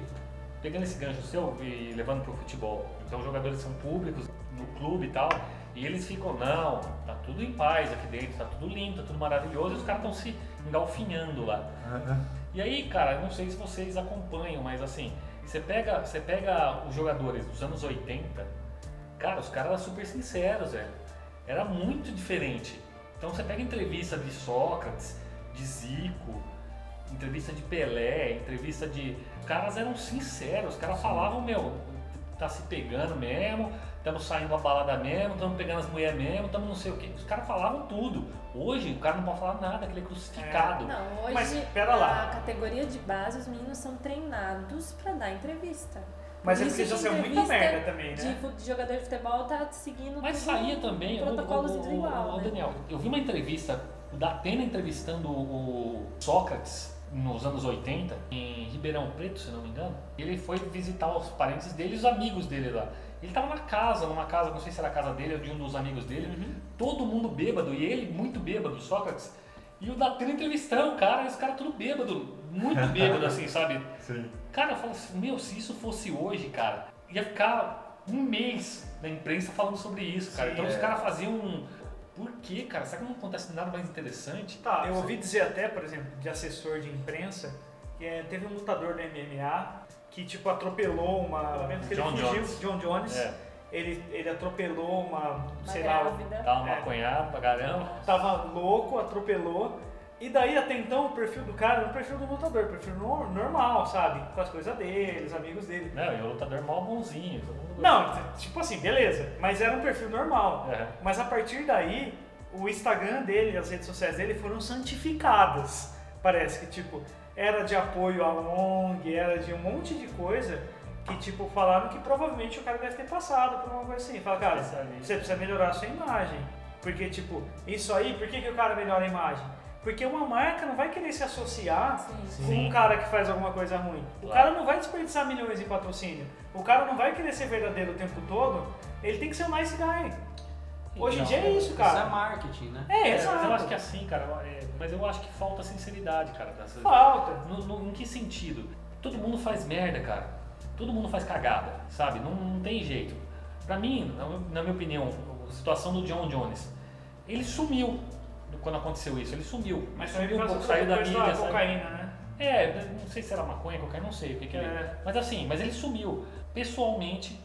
Speaker 5: Pegando esse gancho seu e levando pro futebol. Então os jogadores são públicos no clube e tal, e eles ficam, não, tá tudo em paz aqui dentro, tá tudo lindo, tá tudo maravilhoso, e os caras estão se engalfinhando lá. E aí, cara, não sei se vocês acompanham, mas assim, você pega, você pega os jogadores dos anos 80, cara, os caras eram super sinceros, velho. Era muito diferente. Então você pega entrevista de Sócrates, de Zico, entrevista de Pelé, entrevista de. Os caras eram sinceros, os caras falavam, meu, tá se pegando mesmo, estamos saindo da balada mesmo, estamos pegando as mulheres mesmo, estamos não sei o quê. Os caras falavam tudo. Hoje o cara não pode falar nada, que ele é crucificado.
Speaker 4: Não, hoje
Speaker 2: Mas, pera lá.
Speaker 4: a categoria de base, os meninos são treinados pra dar entrevista.
Speaker 2: Mas
Speaker 4: Por
Speaker 2: é porque já saiu muita
Speaker 4: entrevista
Speaker 2: merda também, né?
Speaker 4: de jogador de futebol tá seguindo
Speaker 5: Mas saía também, o,
Speaker 4: protocolos
Speaker 5: o, o,
Speaker 4: igual,
Speaker 5: o
Speaker 4: né?
Speaker 5: Daniel, eu vi uma entrevista, o Datena entrevistando o Sócrates nos anos 80, em Ribeirão Preto, se não me engano. Ele foi visitar os parentes dele e os amigos dele lá. Ele tava na casa, numa casa, não sei se era a casa dele ou de um dos amigos dele,
Speaker 2: Uhum.
Speaker 5: todo mundo bêbado, e ele muito bêbado, Sócrates. E o Datena entrevistando o cara, e os caras tudo bêbado, muito bêbado assim, sabe?
Speaker 3: Sim.
Speaker 5: Cara, eu falo assim, meu, se isso fosse hoje, cara, ia ficar um mês na imprensa falando sobre isso, cara.
Speaker 2: Sim,
Speaker 5: então os
Speaker 3: é.
Speaker 5: caras faziam um. Por quê, cara? Será que não acontece nada mais interessante?
Speaker 2: Tá, eu ouvi dizer até, por exemplo, de assessor de imprensa, que é, teve um lutador da MMA que, tipo, atropelou uma... Pelo menos que ele
Speaker 5: John
Speaker 2: fugiu,
Speaker 5: Jones.
Speaker 2: John Jones.
Speaker 5: É,
Speaker 2: Ele, ele atropelou uma,
Speaker 4: Uma
Speaker 2: sei lá,
Speaker 4: grávida.
Speaker 5: dá uma
Speaker 2: É.
Speaker 5: maconhada pra caramba.
Speaker 2: tava louco, atropelou. E daí até então o perfil do cara era o perfil do lutador, perfil no- normal, sabe? Com as coisas dele, os amigos dele.
Speaker 5: Não, e o lutador mal bonzinho.
Speaker 2: Não, tipo assim, beleza, mas era um perfil normal.
Speaker 5: É.
Speaker 2: Mas a partir daí, o Instagram dele, as redes sociais dele foram santificadas. Parece que, tipo, era de apoio à ONG, era de um monte de coisa que, tipo, falaram que provavelmente o cara deve ter passado por uma coisa assim. Fala, cara, você precisa melhorar a sua imagem. Porque, tipo, isso aí, por que, que o cara melhora a imagem? Porque uma marca não vai querer se associar
Speaker 4: Sim.
Speaker 2: com um cara que faz alguma coisa ruim. O
Speaker 5: Claro.
Speaker 2: cara não vai desperdiçar milhões em patrocínio. O cara não vai querer ser verdadeiro o tempo todo. Ele tem que ser um nice guy. Hoje em
Speaker 5: Então,
Speaker 2: dia é isso,
Speaker 6: Isso
Speaker 2: cara.
Speaker 6: é marketing, né?
Speaker 2: É,
Speaker 5: É,
Speaker 2: exato.
Speaker 5: mas eu acho que é assim, cara. é, mas eu acho que falta sinceridade, cara. dessa-
Speaker 2: Falta.
Speaker 5: No, no- em que sentido? Todo mundo faz merda, cara. Todo mundo faz cagada, sabe? Não, não tem jeito. Pra mim, na, na minha opinião, a situação do John Jones, ele sumiu quando aconteceu isso. Ele sumiu.
Speaker 2: Mas
Speaker 5: sumiu um pouco, saiu da mídia.
Speaker 2: cocaína, né?
Speaker 5: É, não sei se era maconha, cocaína, não sei o que, que
Speaker 2: É.
Speaker 5: Mas assim, mas ele sumiu. Pessoalmente,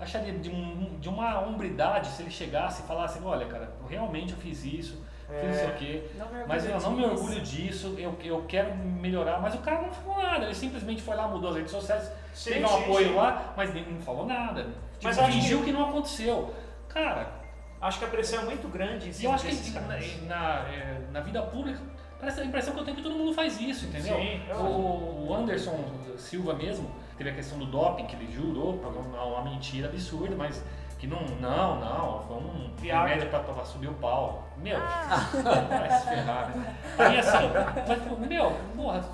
Speaker 5: acharia de, um- de uma hombridade se ele chegasse e falasse: olha, cara, realmente eu fiz isso, fiz não sei o quê.
Speaker 4: Não
Speaker 5: Mas eu
Speaker 4: orgulho
Speaker 5: não me
Speaker 4: disso.
Speaker 5: orgulho disso, eu, eu quero melhorar. Mas o cara não falou nada, ele simplesmente foi lá, mudou as redes sociais,
Speaker 2: Sim,
Speaker 5: teve um
Speaker 2: sim,
Speaker 5: apoio
Speaker 2: sim.
Speaker 5: lá, mas nem não falou nada. Tipo,
Speaker 2: Mas
Speaker 5: fingiu
Speaker 2: que-
Speaker 5: que... não aconteceu. Cara,
Speaker 2: Acho que a pressão é muito grande
Speaker 5: e eu acho que na, na, é, na vida pública, parece a impressão que eu tenho que todo mundo faz isso, entendeu?
Speaker 2: Sim, eu
Speaker 5: o, o Anderson Silva mesmo, teve a questão do doping, que ele jurou, uma mentira absurda, mas que não, não, não, foi um
Speaker 2: Viagra.
Speaker 5: remédio pra, pra subir o pau. Meu, vai se ferrar, né? Aí assim, mas, meu, porra,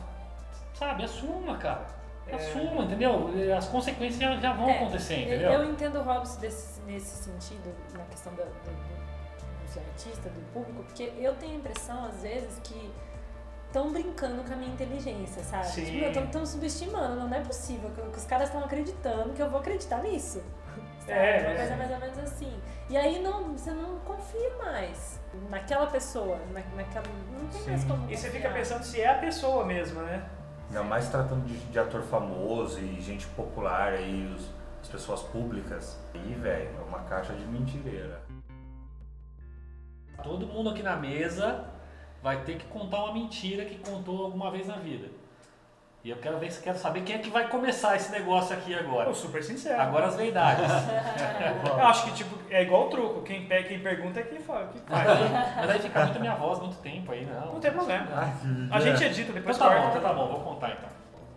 Speaker 5: sabe, assuma, cara.
Speaker 2: É.
Speaker 5: Assuma, entendeu? As consequências já, vão
Speaker 4: É,
Speaker 5: acontecer,
Speaker 4: eu-
Speaker 5: entendeu?
Speaker 4: Eu entendo o Robson desse- nesse sentido, na questão do, do- do- dos artistas, do público, porque eu tenho a impressão, às vezes, que estão brincando com a minha inteligência, sabe?
Speaker 2: Sim.
Speaker 4: Tipo, estão subestimando, não é possível que, que os caras estão acreditando que eu vou acreditar nisso. Sabe?
Speaker 2: É,
Speaker 4: Uma
Speaker 2: é.
Speaker 4: coisa mais ou menos assim. E aí não, você não confia mais naquela pessoa, na, naquela, não tem mais
Speaker 3: Sim.
Speaker 4: como
Speaker 2: E você
Speaker 4: confiar.
Speaker 2: fica pensando se é a pessoa mesmo, né?
Speaker 3: Ainda mais tratando de, de ator famoso e gente popular aí, os- as pessoas públicas. Aí, velho, é uma caixa de mentireira.
Speaker 5: Todo mundo aqui na mesa vai ter que contar uma mentira que contou alguma vez na vida. E eu quero ver, quero saber quem é que vai começar esse negócio aqui agora.
Speaker 2: Pô, super sincero.
Speaker 5: Agora as verdades.
Speaker 2: Eu acho que, tipo, é igual o truco. Quem, pe- quem pergunta é quem fala. Quem faz.
Speaker 5: Mas aí fica muito a minha voz muito tempo aí, não.
Speaker 2: Não tem problema. A gente edita,
Speaker 5: Então
Speaker 2: depois
Speaker 5: tá bom,
Speaker 2: corta.
Speaker 5: então tá bom, vou contar então.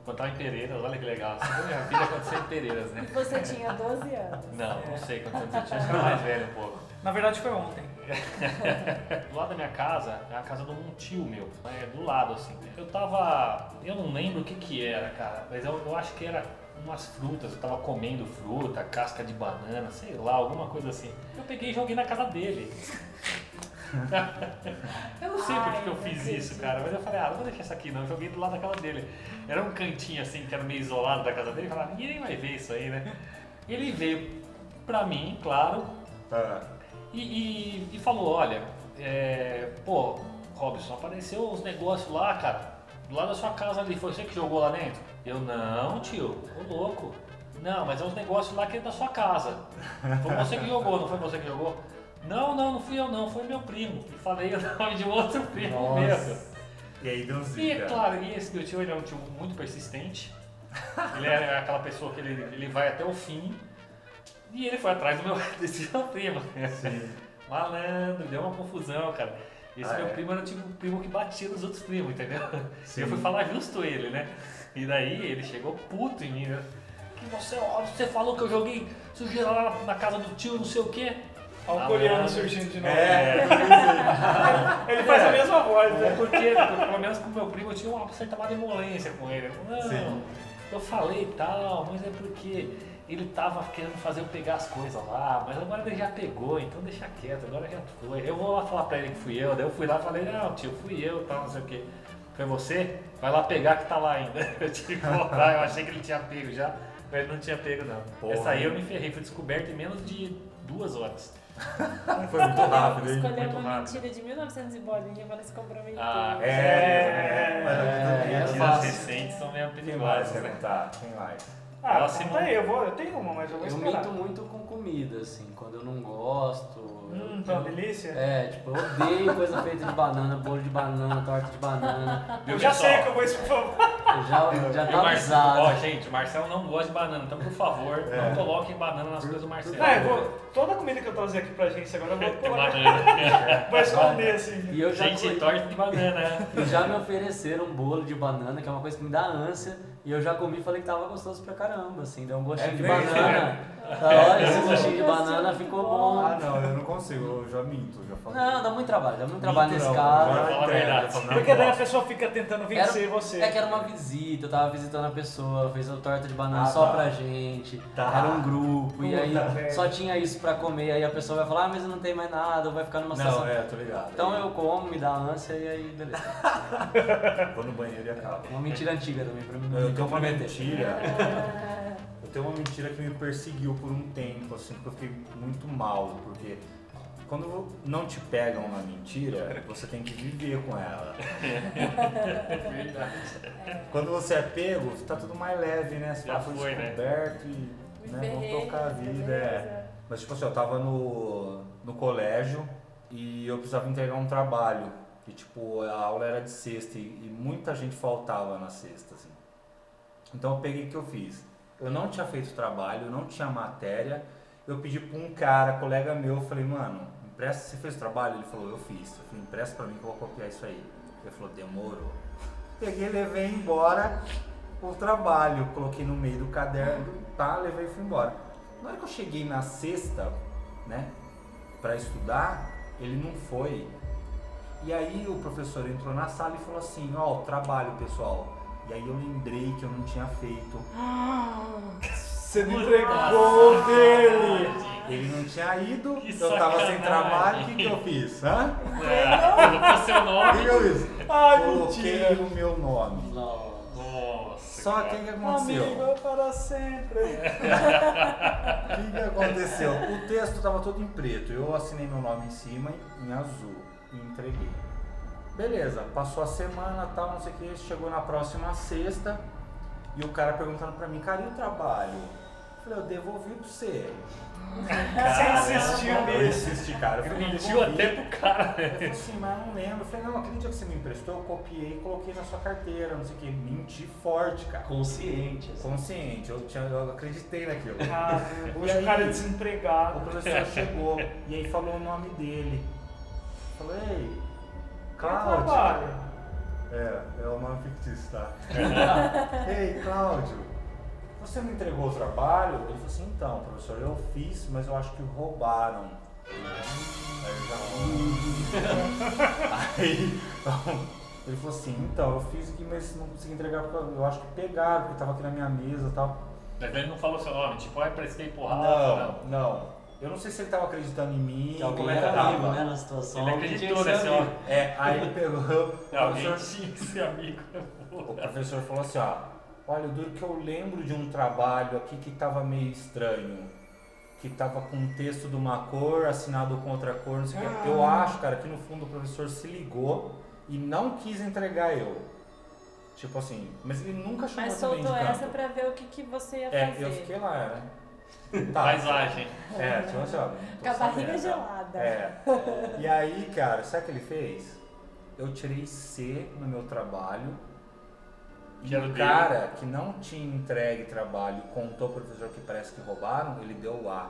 Speaker 5: Contar em Pereiras, olha que legal. Minha vida aconteceu em Pereiras, né?
Speaker 4: Você tinha 12 anos.
Speaker 5: Não, não sei quantos anos eu tinha, acho que era mais velho um pouco.
Speaker 2: Na verdade foi ontem.
Speaker 5: do lado da minha casa é a casa de um tio meu, é do lado assim. Eu tava. Eu não lembro o que que era, cara, mas eu, eu acho que era umas frutas, eu tava comendo fruta, casca de banana, sei lá, alguma coisa assim. Eu peguei e joguei na casa dele. eu não sei por que que eu
Speaker 4: Ai,
Speaker 5: fiz
Speaker 4: não
Speaker 5: isso, cara, mas eu falei, ah, não vou deixar isso aqui não, eu joguei do lado da casa dele. Era um cantinho assim, que era meio isolado da casa dele, eu falava, ninguém nem vai ver isso aí, né? Ele veio pra mim, claro,
Speaker 3: Ah,
Speaker 5: e, e- e falou, olha, é, pô, Robson, apareceu uns negócios lá, cara, do lado da sua casa ali, foi você que jogou lá dentro? Eu, não, tio, ô louco. Não, mas é uns negócios lá que é da sua casa. Foi você que jogou, não foi você que jogou? Não, não, não fui eu não, foi meu primo. E falei o nome de outro primo mesmo.
Speaker 3: nossa. E aí deu
Speaker 5: E é claro, e esse meu tio ele é um tio muito persistente. Ele é aquela pessoa que ele, ele vai até o fim. E ele foi atrás do meu desse meu primo. Malandro, deu uma confusão, cara. Esse
Speaker 3: Ah,
Speaker 5: meu
Speaker 3: é?
Speaker 5: primo era tipo um primo que batia nos outros primos, entendeu?
Speaker 3: Sim.
Speaker 5: E eu fui falar justo ele, né? E daí ele chegou puto em mim, né? Que você, você falou que eu joguei sujeira lá na, casa do tio, não sei o quê.
Speaker 2: Olha o
Speaker 5: Ah,
Speaker 2: coreano surgindo de novo.
Speaker 3: É,
Speaker 2: Ele faz a mesma voz,
Speaker 5: É
Speaker 2: né?
Speaker 5: porque, pelo menos com o meu primo, eu tinha uma certa malemolência com ele. Não,
Speaker 3: Sim.
Speaker 5: eu falei tal, mas é porque ele tava querendo fazer eu pegar as coisas lá, mas agora ele já pegou, então deixa quieto, agora já foi. Eu vou lá falar pra ele que fui eu, daí eu fui lá e falei, não, tio, fui eu, tal, não sei o que. Foi você? Vai lá pegar que tá lá ainda. Eu tive que voltar, eu achei que ele tinha pego já, mas ele não tinha pego não.
Speaker 3: Porra.
Speaker 5: Essa aí eu me ferrei, fui descoberto em menos de duas horas.
Speaker 3: foi muito rápido, hein?
Speaker 4: Escolheu
Speaker 5: muito
Speaker 4: uma
Speaker 5: rápido.
Speaker 4: mentira de 1900 e bolinha não se comprometer.
Speaker 5: Ah,
Speaker 3: É,
Speaker 2: É,
Speaker 3: mas eu
Speaker 6: é,
Speaker 3: também-
Speaker 6: é
Speaker 5: Mentiras
Speaker 6: fácil.
Speaker 5: recentes são meio
Speaker 3: Quem mais
Speaker 5: perigosas,
Speaker 3: quer
Speaker 5: né?
Speaker 3: contar? Quem mais?
Speaker 2: Ah,
Speaker 5: Próximo.
Speaker 2: conta aí, eu, vou, eu tenho uma, mas eu vou
Speaker 6: Eu
Speaker 2: esperar.
Speaker 6: minto muito com comida, assim, quando eu não gosto.
Speaker 2: Hum,
Speaker 6: eu-
Speaker 2: tá uma delícia?
Speaker 6: É, tipo, eu odeio coisa feita de banana, bolo de banana, torta de banana.
Speaker 2: eu já sei que eu vou expor.
Speaker 6: Eu já, já
Speaker 5: E
Speaker 6: tá
Speaker 5: o Marcelo, ó,
Speaker 6: avisado.
Speaker 5: gente, o Marcelo não gosta de banana, então por favor, não coloquem banana nas coisas do Marcelo.
Speaker 2: Ah, eu vou, toda a comida que eu trazer aqui pra gente agora eu vou
Speaker 5: Tem
Speaker 2: colocar.
Speaker 5: banana.
Speaker 2: Vou esconder assim.
Speaker 6: E eu já,
Speaker 5: Gente,
Speaker 6: co-
Speaker 5: torta de banana.
Speaker 6: e já me ofereceram um bolo de banana, que é uma coisa que me dá ânsia. E eu já comi e falei que tava gostoso pra caramba, assim, deu um gostinho
Speaker 3: É
Speaker 6: de banana. Olha, esse gostinho de banana ficou bom.
Speaker 3: Ah, não, eu não consigo, eu já minto, já falo.
Speaker 6: Não, dá muito trabalho, dá muito trabalho
Speaker 3: Minto
Speaker 6: nesse
Speaker 3: não,
Speaker 6: caso.
Speaker 3: já
Speaker 5: Fala a
Speaker 3: entrego,
Speaker 5: verdade.
Speaker 3: eu
Speaker 2: Porque daí a pessoa fica tentando
Speaker 6: Era,
Speaker 2: vencer você.
Speaker 6: é que era uma visita, eu tava visitando a pessoa, fez a torta de banana
Speaker 3: Ah,
Speaker 6: só
Speaker 3: tá.
Speaker 6: pra gente,
Speaker 3: Tá.
Speaker 6: era um grupo, e
Speaker 2: Puta
Speaker 6: aí
Speaker 2: merda.
Speaker 6: só tinha isso pra comer, aí a pessoa vai falar, ah, mas não tem mais nada, ou vai ficar numa situação.
Speaker 3: Não, é, tô ligado.
Speaker 6: Então eu como, me dá ânsia e aí beleza.
Speaker 3: Vou no banheiro e acabo.
Speaker 6: Uma mentira antiga também, pra mim não
Speaker 3: Eu tenho uma
Speaker 6: comprometer.
Speaker 3: mentira. Tenho uma mentira que me perseguiu por um tempo, assim, porque eu fiquei muito mal, porque quando não te pegam na mentira, você tem que viver com ela. Quando você é pego, tá tudo mais leve, né? Você
Speaker 5: Já
Speaker 3: fala,
Speaker 5: foi, né?
Speaker 3: descoberto e
Speaker 4: Me
Speaker 3: né,
Speaker 4: ferrei,
Speaker 3: vamos tocar a vida. É. Mas tipo assim, eu tava no, no colégio e eu precisava entregar um trabalho. E tipo, a aula era de sexta e, e muita gente faltava na sexta, assim. Então eu peguei o que eu fiz. Eu não tinha feito trabalho, eu não tinha matéria. Eu pedi pra um cara, colega meu, eu falei, mano, empresta, você fez o trabalho? Ele falou, eu fiz. Eu falei, empresta pra mim que eu vou copiar isso aí. Ele falou, demorou. Peguei, levei embora o trabalho, coloquei no meio do caderno, tá, levei e fui embora. Na hora que eu cheguei na sexta, né, pra estudar, ele não foi. E aí o professor entrou na sala e falou assim, ó, o trabalho, pessoal. E aí eu lembrei que eu não tinha feito.
Speaker 2: Você me entregou dele.
Speaker 3: Ele não tinha ido,
Speaker 5: Que
Speaker 3: eu tava sem
Speaker 5: sacanagem.
Speaker 3: trabalho, o que, que eu fiz? Hã?
Speaker 5: É, colocou seu
Speaker 3: O que,
Speaker 5: nome.
Speaker 3: que eu fiz?
Speaker 2: Ai,
Speaker 3: Coloquei
Speaker 2: mentira.
Speaker 3: o meu nome.
Speaker 6: Nossa.
Speaker 5: Nossa.
Speaker 3: Só
Speaker 5: cara.
Speaker 3: que o que aconteceu?
Speaker 2: Amigo para sempre.
Speaker 3: O que, que aconteceu? O texto estava todo em preto. Eu assinei meu nome em cima em azul e entreguei. Beleza, passou a semana, tal, não sei o que, chegou na próxima sexta e o cara perguntando pra mim, cara, e o trabalho? Eu falei, eu devolvi pra você.
Speaker 2: Você insistiu
Speaker 3: Eu
Speaker 2: nisso.
Speaker 3: insisti, cara. Eu falei,
Speaker 5: Mentiu até pro cara.
Speaker 3: Ele falou assim, mas eu não lembro. Eu falei, não, aquele dia que você me emprestou, eu copiei e coloquei na sua carteira, não sei o que. Menti forte, cara.
Speaker 6: Consciente. assim.
Speaker 3: Consciente, eu, tinha, eu acreditei naquilo.
Speaker 2: Caramba,
Speaker 3: E
Speaker 2: hoje
Speaker 3: aí?
Speaker 2: o cara é
Speaker 3: O
Speaker 2: desempregado.
Speaker 3: professor chegou e aí falou o nome dele. Falou, ei,
Speaker 2: É
Speaker 3: Cláudio. É, é o nome fictício, tá? ei, Cláudio, você não entregou o trabalho? Ele falou assim, então, professor, eu fiz, mas eu acho que roubaram. Aí eu já. Aí ele falou assim, então, eu fiz aqui, mas não consegui entregar porque eu acho que pegaram, porque tava aqui na minha mesa e tal.
Speaker 5: Mas ele não falou seu nome, tipo, ah, prestei porrada.
Speaker 3: Não, não. Eu não sei se ele tava acreditando em mim,
Speaker 6: Que alguém
Speaker 3: como é que
Speaker 6: era
Speaker 3: tava.
Speaker 6: amigo, né, na situação.
Speaker 5: Ele acreditou
Speaker 6: que amigo.
Speaker 5: homem.
Speaker 3: É, aí ele pegou. o
Speaker 5: Alguém
Speaker 3: professor-
Speaker 5: tinha que ser amigo.
Speaker 3: O professor falou assim, ó, olha, o duro que eu lembro de um trabalho aqui que tava meio estranho. Que tava com um texto de uma cor, assinado com outra cor, não sei o que. Eu acho, cara, que no fundo o professor se ligou e não quis entregar eu. Tipo assim, mas ele nunca chamou
Speaker 4: Mas
Speaker 3: também de
Speaker 4: soltou essa pra ver o que, que você ia
Speaker 3: É,
Speaker 4: fazer.
Speaker 3: eu fiquei lá, né? Tá.
Speaker 5: Paisagem.
Speaker 3: É, tipo assim, ó.
Speaker 4: Com a barriga gelada.
Speaker 3: É. E aí, cara, sabe o que ele fez? Eu tirei C no meu trabalho. E o
Speaker 5: dele.
Speaker 3: cara que não tinha entregue trabalho contou pro professor que parece que roubaram, ele deu o A.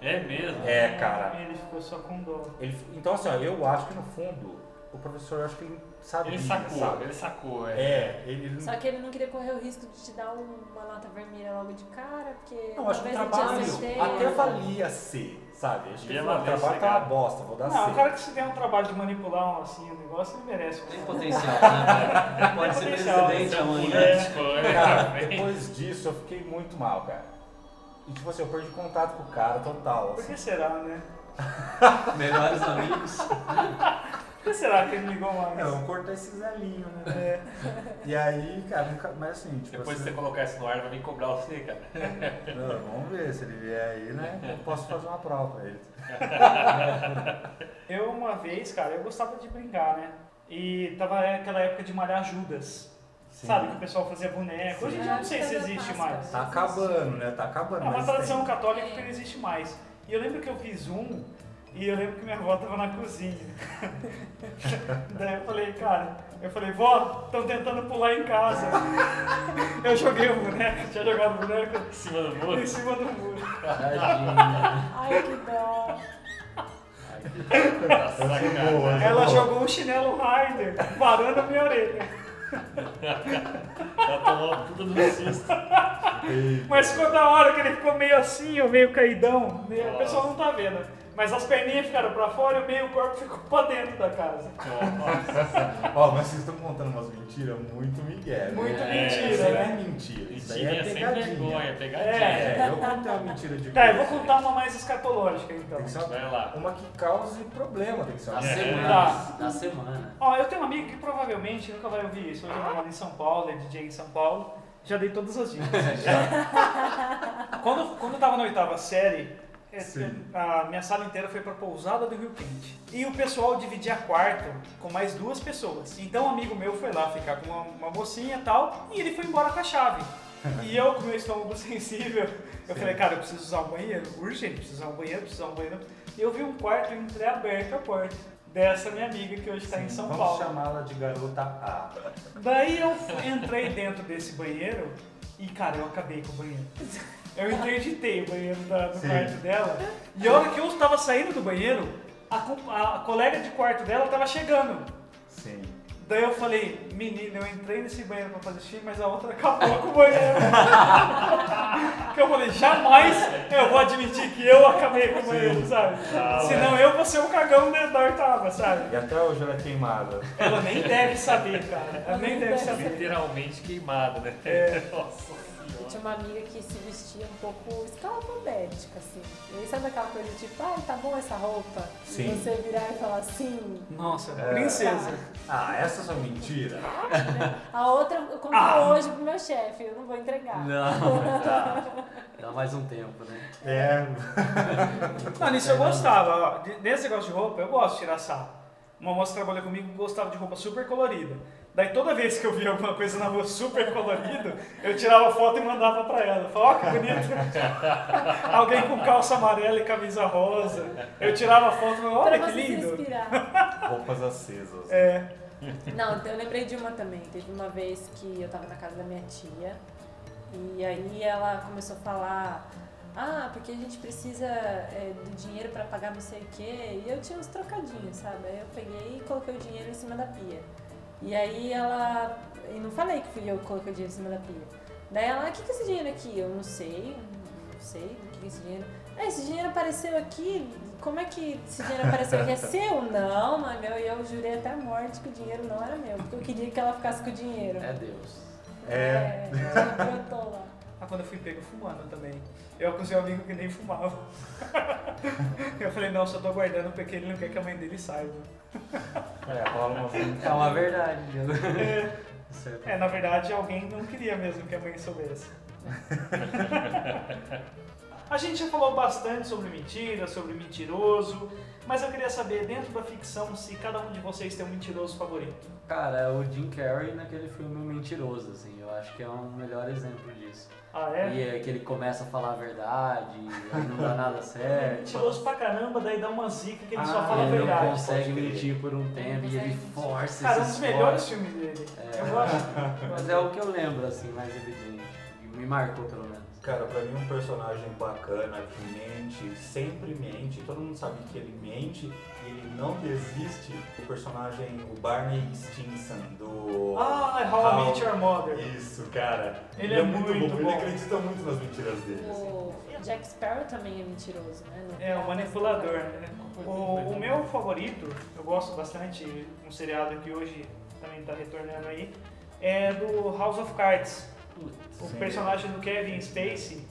Speaker 5: É mesmo?
Speaker 3: É, cara.
Speaker 2: Ele ficou só com dó.
Speaker 3: Ele, então, assim, ó, eu acho que no fundo, o professor, eu acho que ele sabia,
Speaker 5: Ele sacou,
Speaker 3: sabe?
Speaker 5: ele sacou, é.
Speaker 3: É, ele, ele
Speaker 4: Só que ele não queria correr o risco de te dar uma nota vermelha logo de cara, porque
Speaker 3: não, acho que o
Speaker 4: não
Speaker 3: trabalho até valia C, sabe? Acho que o trabalho tá uma bosta, vou dar
Speaker 2: Não,
Speaker 3: C.
Speaker 2: o cara que se der um trabalho de manipular um, assim, o negócio, ele merece. um-
Speaker 6: Tem potencial, né? Pode ser
Speaker 2: potencial,
Speaker 6: presidente amanhã.
Speaker 5: É.
Speaker 3: Cara, depois disso eu fiquei muito mal, cara. E tipo assim, eu perdi contato com o cara total.
Speaker 2: Por
Speaker 3: Assim.
Speaker 2: que será, né?
Speaker 6: Melhores amigos.
Speaker 2: Por que será que ele ligou mais?
Speaker 3: É, eu vou cortar esse zelinho, né?
Speaker 2: É.
Speaker 3: E aí, cara, nunca, mas assim, tipo
Speaker 5: Depois
Speaker 3: assim,
Speaker 5: que você colocar isso no ar, vai vir cobrar você, cara.
Speaker 3: não, vamos ver, se ele vier aí, né? Eu posso fazer uma prova pra ele.
Speaker 2: Eu, uma vez, cara, eu gostava de brincar, né? E tava aquela época de malhar Judas.
Speaker 3: Sim.
Speaker 2: Sabe, que o pessoal fazia boneco. Hoje em dia eu não sei se existe
Speaker 4: Páscoa.
Speaker 2: mais.
Speaker 3: Tá acabando, né? Tá acabando.
Speaker 2: É uma tradição
Speaker 3: tem.
Speaker 2: católica que não existe mais. E eu lembro que eu fiz um, e eu lembro que minha avó tava na cozinha. Daí eu falei, cara, eu falei, vó, estão tentando pular em casa. eu joguei o boneco, tinha jogado o boneco
Speaker 5: Em cima do muro.
Speaker 2: em cima do muro.
Speaker 6: Tadinha.
Speaker 4: Ai, que dó.
Speaker 5: Tá sacanagem.
Speaker 3: boa.
Speaker 2: Ela jogou um chinelo Raider, varando a minha orelha.
Speaker 5: Ela tomou tudo no susto.
Speaker 2: Mas ficou da hora que ele ficou meio assim, meio caidão. meio- O pessoal não tá vendo. Mas as perninhas ficaram pra fora e o meio corpo ficou pra dentro da casa.
Speaker 5: Nossa.
Speaker 3: Ó, mas vocês estão contando umas mentiras muito migué. né?
Speaker 2: Muito
Speaker 5: É,
Speaker 2: mentira,
Speaker 3: Isso aí não é
Speaker 2: né?
Speaker 3: mentira. Isso aí é
Speaker 5: sem
Speaker 3: pegadinha.
Speaker 5: vergonha, pegadinha.
Speaker 3: É, eu contei uma mentira de
Speaker 2: Tá, eu vou contar uma mais escatológica então.
Speaker 3: Tem que ser uma,
Speaker 5: Vai lá.
Speaker 3: uma que cause problema, tem que ser uma
Speaker 6: Da
Speaker 5: É.
Speaker 6: semana.
Speaker 2: Tá.
Speaker 6: Da semana.
Speaker 2: Ó, eu tenho um amigo que provavelmente nunca vai ouvir isso. Hoje eu moro em São Paulo, é DJ em São Paulo. Já dei todas as dicas. quando, quando eu tava na oitava série, é. A minha sala inteira foi pra pousada do Rio Quente. E o pessoal dividia quarto com mais duas pessoas. Então um amigo meu foi lá ficar com uma, uma mocinha e tal, e ele foi embora com a chave. E eu, com meu estômago sensível, eu falei, cara, eu preciso usar um banheiro, urgente, preciso usar um banheiro, preciso usar um banheiro. E eu vi um quarto entreaberto a porta dessa minha amiga que hoje está em São
Speaker 3: Vamos
Speaker 2: Paulo.
Speaker 3: chamá-la de garota A.
Speaker 2: Daí eu entrei dentro desse banheiro e, cara, eu acabei com o banheiro. Eu interditei o banheiro da- do
Speaker 3: Sim.
Speaker 2: quarto dela. E a hora que eu estava saindo do banheiro, a, co- a colega de quarto dela estava chegando.
Speaker 3: Sim.
Speaker 2: Daí eu falei, menina, eu entrei nesse banheiro pra fazer xixi, mas a outra acabou com o banheiro. que eu falei, jamais eu vou admitir que eu acabei com o banheiro, sabe? Senão eu vou ser o cagão da da oitava, sabe?
Speaker 3: E até hoje ela é queimada.
Speaker 2: Ela nem deve saber, cara. Ela nem deve saber.
Speaker 5: Literalmente queimado, né?
Speaker 2: É.
Speaker 5: Nossa
Speaker 4: Eu tinha uma amiga que se vestia um pouco escalafobética, assim. E aí sabe aquela coisa tipo, ai, tá bom essa roupa?
Speaker 3: Sim.
Speaker 4: E você virar e falar assim.
Speaker 2: Nossa,
Speaker 3: É.
Speaker 2: princesa.
Speaker 3: Ah, essas são mentiras?
Speaker 4: A outra eu conto
Speaker 2: Ah.
Speaker 4: hoje pro meu chefe, eu não vou entregar.
Speaker 6: Não, tá. Dá mais um tempo, né?
Speaker 3: É.
Speaker 2: Não, nisso eu gostava. Nesse negócio de roupa, eu gosto de tirar sarro. Uma moça que trabalhou comigo gostava de roupa super colorida. Daí toda vez que eu via alguma coisa na rua super colorido, eu tirava foto e mandava pra ela. Falava, ó que bonito. Alguém com calça amarela e camisa rosa. Eu tirava foto e falava, olha
Speaker 4: pra
Speaker 2: que lindo.
Speaker 3: Roupas acesas.
Speaker 2: É,
Speaker 4: Não, eu lembrei de uma também. Teve uma vez que eu tava na casa da minha tia e aí ela começou a falar. Ah, porque a gente precisa é, do dinheiro pra pagar não sei o quê. E eu tinha uns trocadinhos, sabe? Aí eu peguei e coloquei o dinheiro em cima da pia. E aí ela. E não falei que fui eu que coloquei o dinheiro em cima da pia. Daí ela, o que, que é esse dinheiro aqui? Eu não sei, não sei, o que, que é esse dinheiro? Ah, esse dinheiro apareceu aqui como é que esse dinheiro apareceu? Que é seu? Não, não é meu. E eu jurei até a morte que o dinheiro não era meu, porque eu queria que ela ficasse com o dinheiro.
Speaker 6: É Deus.
Speaker 3: É.
Speaker 4: ela brotou lá.
Speaker 2: Ah, quando eu fui pego fumando também. Eu acusei um amigo que nem fumava. eu falei, não, só tô aguardando porque ele não quer que a mãe dele saiba.
Speaker 3: É, rola uma
Speaker 6: É uma verdade.
Speaker 2: É,
Speaker 6: Certo.
Speaker 2: é, na verdade, alguém não queria mesmo que a mãe soubesse. A gente já falou bastante sobre mentira, sobre mentiroso, mas eu queria saber, dentro da ficção, se cada um de vocês tem um mentiroso favorito.
Speaker 6: Cara, é o Jim Carrey naquele filme Mentiroso, assim. Eu acho que é um melhor exemplo disso.
Speaker 2: Ah, é?
Speaker 6: E é que ele começa a falar a verdade, não dá nada certo.
Speaker 2: Mentiroso pra caramba, daí dá uma zica que ele só
Speaker 3: Ah,
Speaker 2: fala a
Speaker 6: ele
Speaker 2: verdade.
Speaker 6: não consegue mentir por um tempo e ele força
Speaker 2: Cara, um dos melhores filmes dele.
Speaker 6: É.
Speaker 2: Eu gosto.
Speaker 6: Mas é o que eu lembro, assim, mais evidente. Me marcou, pelo menos.
Speaker 3: Cara, pra mim um personagem bacana que mente, sempre mente, todo mundo sabe que ele mente e ele não desiste. O personagem, o Barney Stinson, do...
Speaker 2: Ah, How I Met Your Mother.
Speaker 3: Isso, cara.
Speaker 2: Ele é muito
Speaker 3: Ele
Speaker 2: bom.
Speaker 3: acredita muito nas mentiras dele. assim.
Speaker 4: O Jack Sparrow também é mentiroso, né? Não
Speaker 2: É, o manipulador. né? O, o meu favorito, eu gosto bastante, um seriado que hoje também tá retornando aí, é do House of Cards. O
Speaker 3: Sim.
Speaker 2: personagem do Kevin Spacey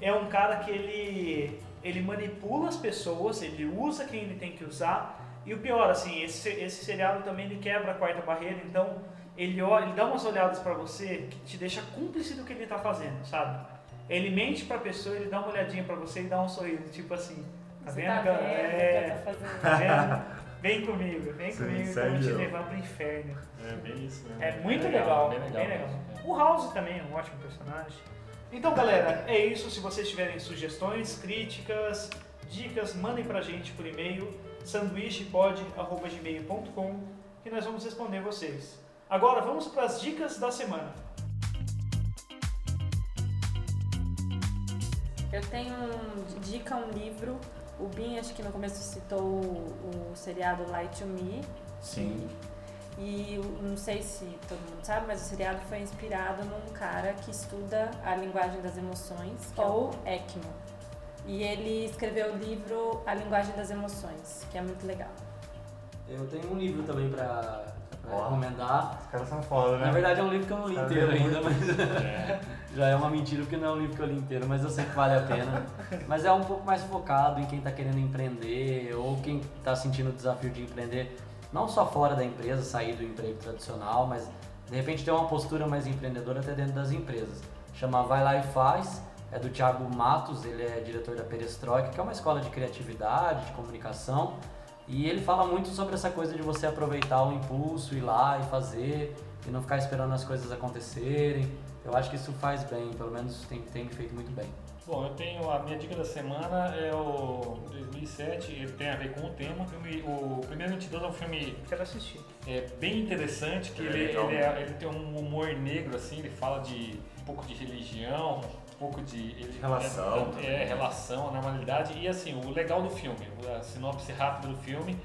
Speaker 2: é um cara que ele, ele manipula as pessoas, ele usa quem ele tem que usar. E o pior, assim, esse, esse seriado também ele quebra a quarta barreira, então ele, olha, ele dá umas olhadas pra você que te deixa cúmplice do que ele tá fazendo, sabe? Ele mente pra pessoa, ele dá uma olhadinha pra você e dá um sorriso, tipo assim, tá
Speaker 4: Você
Speaker 2: vendo,
Speaker 4: tá
Speaker 2: cara?
Speaker 4: vendo
Speaker 2: É,
Speaker 4: fazendo?
Speaker 2: tá vendo? Vem comigo, vem
Speaker 3: Sim,
Speaker 2: comigo vou te levar pro inferno.
Speaker 5: É bem isso, né?
Speaker 2: É muito
Speaker 5: Bem
Speaker 2: legal,
Speaker 5: bem legal.
Speaker 2: bem legal. O House também é um ótimo personagem. Então, galera, é isso. Se vocês tiverem sugestões, críticas, dicas, mandem pra gente por e-mail sanduíchepod.gmail.com que nós vamos responder vocês. Agora, vamos para as dicas da semana.
Speaker 4: Eu tenho um, dica um livro. O Bin, acho que no começo citou o, o seriado Lie to Me.
Speaker 3: Sim.
Speaker 4: E não sei se todo mundo sabe, mas o seriado foi inspirado num cara que estuda a linguagem das emoções, que é o Ekman. E ele escreveu o livro A Linguagem das Emoções, que é muito legal.
Speaker 6: Eu tenho um livro também pra, pra
Speaker 3: Ó.
Speaker 6: recomendar.
Speaker 3: Os caras são foda, né?
Speaker 6: Na verdade é um livro que eu não li
Speaker 3: Tá
Speaker 6: inteiro ainda, mas
Speaker 5: É.
Speaker 6: já é uma mentira porque não é um livro que eu li inteiro, mas eu sei que vale a pena. Mas é um pouco mais focado em quem está querendo empreender ou quem está sentindo o desafio de empreender, não só fora da empresa, sair do emprego tradicional, mas de repente ter uma postura mais empreendedora até dentro das empresas. Chama Vai Lá e Faz, é do Thiago Matos, ele é diretor da Perestroika, que é uma escola de criatividade, de comunicação. E ele fala muito sobre essa coisa de você aproveitar o impulso, ir lá e fazer, e não ficar esperando as coisas acontecerem. Eu acho que isso faz bem, pelo menos tem, tem me feito muito bem.
Speaker 5: Bom, eu tenho a minha dica da semana é o 2007, ele tem a ver com o tema. O, filme, o Primeiro Mentiroso é um filme
Speaker 2: Quero assistir.
Speaker 5: é, bem interessante, que
Speaker 3: É
Speaker 5: ele, ele, é- ele tem um humor negro, assim, ele fala de um pouco de religião, um pouco de... Ele,
Speaker 3: Relação
Speaker 5: É, é, relação, normalidade. E assim, o legal do filme, a sinopse rápida do filme,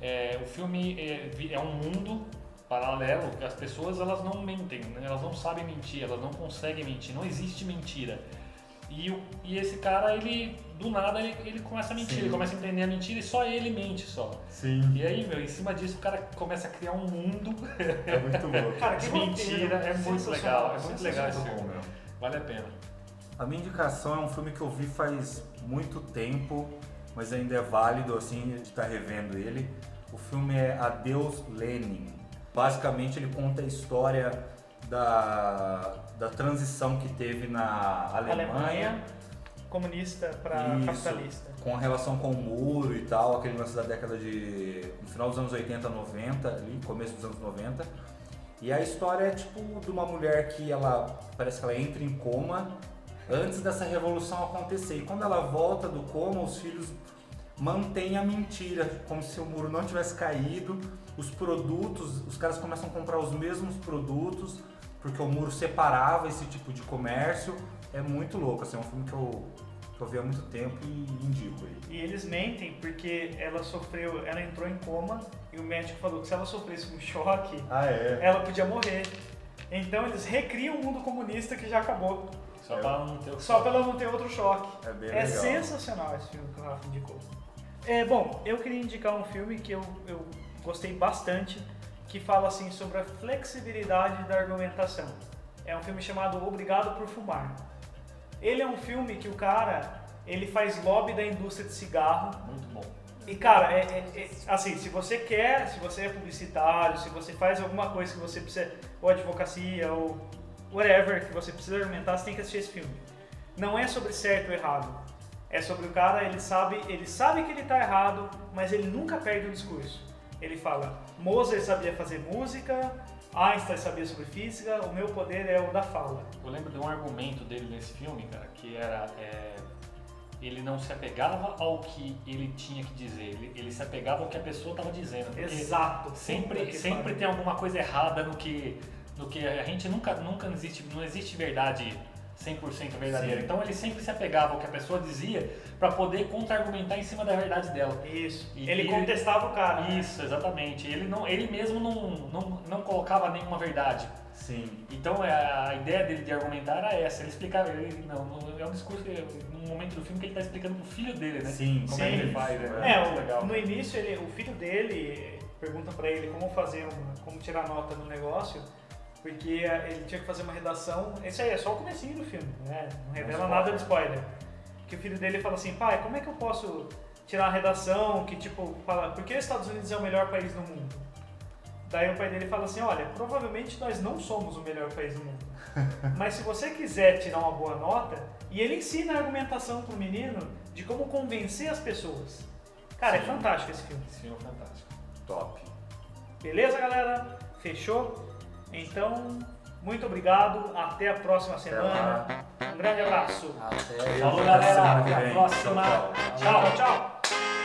Speaker 5: é, o filme é, é um mundo paralelo, que as pessoas elas não mentem, né? elas não sabem mentir, elas não conseguem mentir, não existe mentira. E, o, e esse cara, ele, do nada, ele, ele começa a mentir,
Speaker 3: Sim.
Speaker 5: ele começa a entender a mentira e só ele mente só.
Speaker 3: Sim.
Speaker 5: E aí, meu, em cima disso o cara começa a criar um mundo
Speaker 3: É muito louco.
Speaker 2: Cara, que
Speaker 5: de mentira,
Speaker 2: roteiro
Speaker 5: é muito legal, é muito legal esse filme. Vale a pena.
Speaker 3: A minha indicação é um filme que eu vi faz muito tempo, mas ainda é válido assim de estar revendo ele. O filme é Adeus Lenin. Basicamente ele conta a história da, da transição que teve na Alemanha,
Speaker 2: Alemanha, comunista para capitalista.
Speaker 3: com relação com o muro e tal, aquele lance da década de. no final dos anos 80, 90, ali, começo dos anos 90. E a história é tipo de uma mulher que ela parece que ela entra em coma antes dessa revolução acontecer. E quando ela volta do coma, os filhos mantêm a mentira, como se o muro não tivesse caído. Os produtos, os caras começam a comprar os mesmos produtos, porque o muro separava esse tipo de comércio. É muito louco, assim, é um filme que eu, que eu vi há muito tempo e indico aí.
Speaker 2: E eles mentem porque ela sofreu, ela entrou em coma e o médico falou que se ela sofresse um choque,
Speaker 3: Ah, é?
Speaker 2: ela podia morrer. Então eles recriam o mundo comunista que já acabou,
Speaker 5: Só
Speaker 3: É.
Speaker 5: para não ter
Speaker 2: só pra ela não ter outro choque.
Speaker 3: É bem
Speaker 2: É
Speaker 3: legal.
Speaker 2: sensacional esse filme que o Rafa indicou. É, bom, eu queria indicar um filme que eu, eu gostei bastante, que fala assim sobre a flexibilidade da argumentação. É um filme chamado Obrigado por Fumar. Ele é um filme que o cara, ele faz lobby da indústria de cigarro
Speaker 5: Muito bom.
Speaker 2: e cara, é, é- é- assim, se você quer, se você é publicitário, se você faz alguma coisa que você precisa, ou advocacia, ou whatever, que você precisa argumentar, você tem que assistir esse filme. Não é sobre certo ou errado. É sobre o cara, ele sabe, ele sabe que ele tá errado, mas ele nunca perde o discurso. Ele fala, Mozart sabia fazer música, Einstein sabia sobre física, o meu poder é o da fala.
Speaker 5: Eu lembro de um argumento dele nesse filme, cara, que era. é, ele não se apegava ao que ele tinha que dizer, ele, ele se apegava ao que a pessoa estava dizendo.
Speaker 2: Exato.
Speaker 5: sempre, sempre tem alguma coisa errada no que, no que a gente nunca, nunca existe, não existe verdade 100% verdadeira.
Speaker 3: Sim.
Speaker 5: Então ele sempre se apegava ao que a pessoa dizia para poder contra-argumentar em cima da verdade dela.
Speaker 2: Isso.
Speaker 5: E
Speaker 2: ele
Speaker 5: ele-
Speaker 2: contestava o cara. né?
Speaker 5: Isso, exatamente. Ele, não, ele mesmo não, não, não colocava nenhuma verdade.
Speaker 3: Sim.
Speaker 5: Então é, a ideia dele de argumentar era essa. Ele explicava, ele, não, é um discurso que, num momento do filme que ele está explicando pro filho dele, né?
Speaker 3: Sim,
Speaker 5: Como é que
Speaker 2: sim.
Speaker 5: ele faz, né?
Speaker 2: É,
Speaker 5: Muito
Speaker 2: o-
Speaker 5: legal.
Speaker 2: no início ele, o filho dele pergunta pra ele como fazer como tirar nota no negócio, porque eh, ele tinha que fazer uma redação. Esse aí é só o comecinho do filme, né? Não revela
Speaker 3: spoiler.
Speaker 2: nada de spoiler. Que o filho dele fala assim, pai, como é que eu posso tirar a redação que tipo fala, por que os Estados Unidos é o melhor país do mundo? Daí o pai dele fala assim, olha, provavelmente nós não somos o melhor país do mundo. Mas se você quiser tirar uma boa nota, e ele ensina a argumentação pro menino de como convencer as pessoas. Cara, é
Speaker 5: Sim.
Speaker 2: fantástico esse filme.
Speaker 5: Esse filme é fantástico.
Speaker 3: Top.
Speaker 2: Beleza, galera? Fechou? Então, muito obrigado. Até a próxima semana. Um grande abraço.
Speaker 6: Até
Speaker 5: Falou, galera. Até a próxima.
Speaker 3: Tchau.
Speaker 2: Tchau, tchau.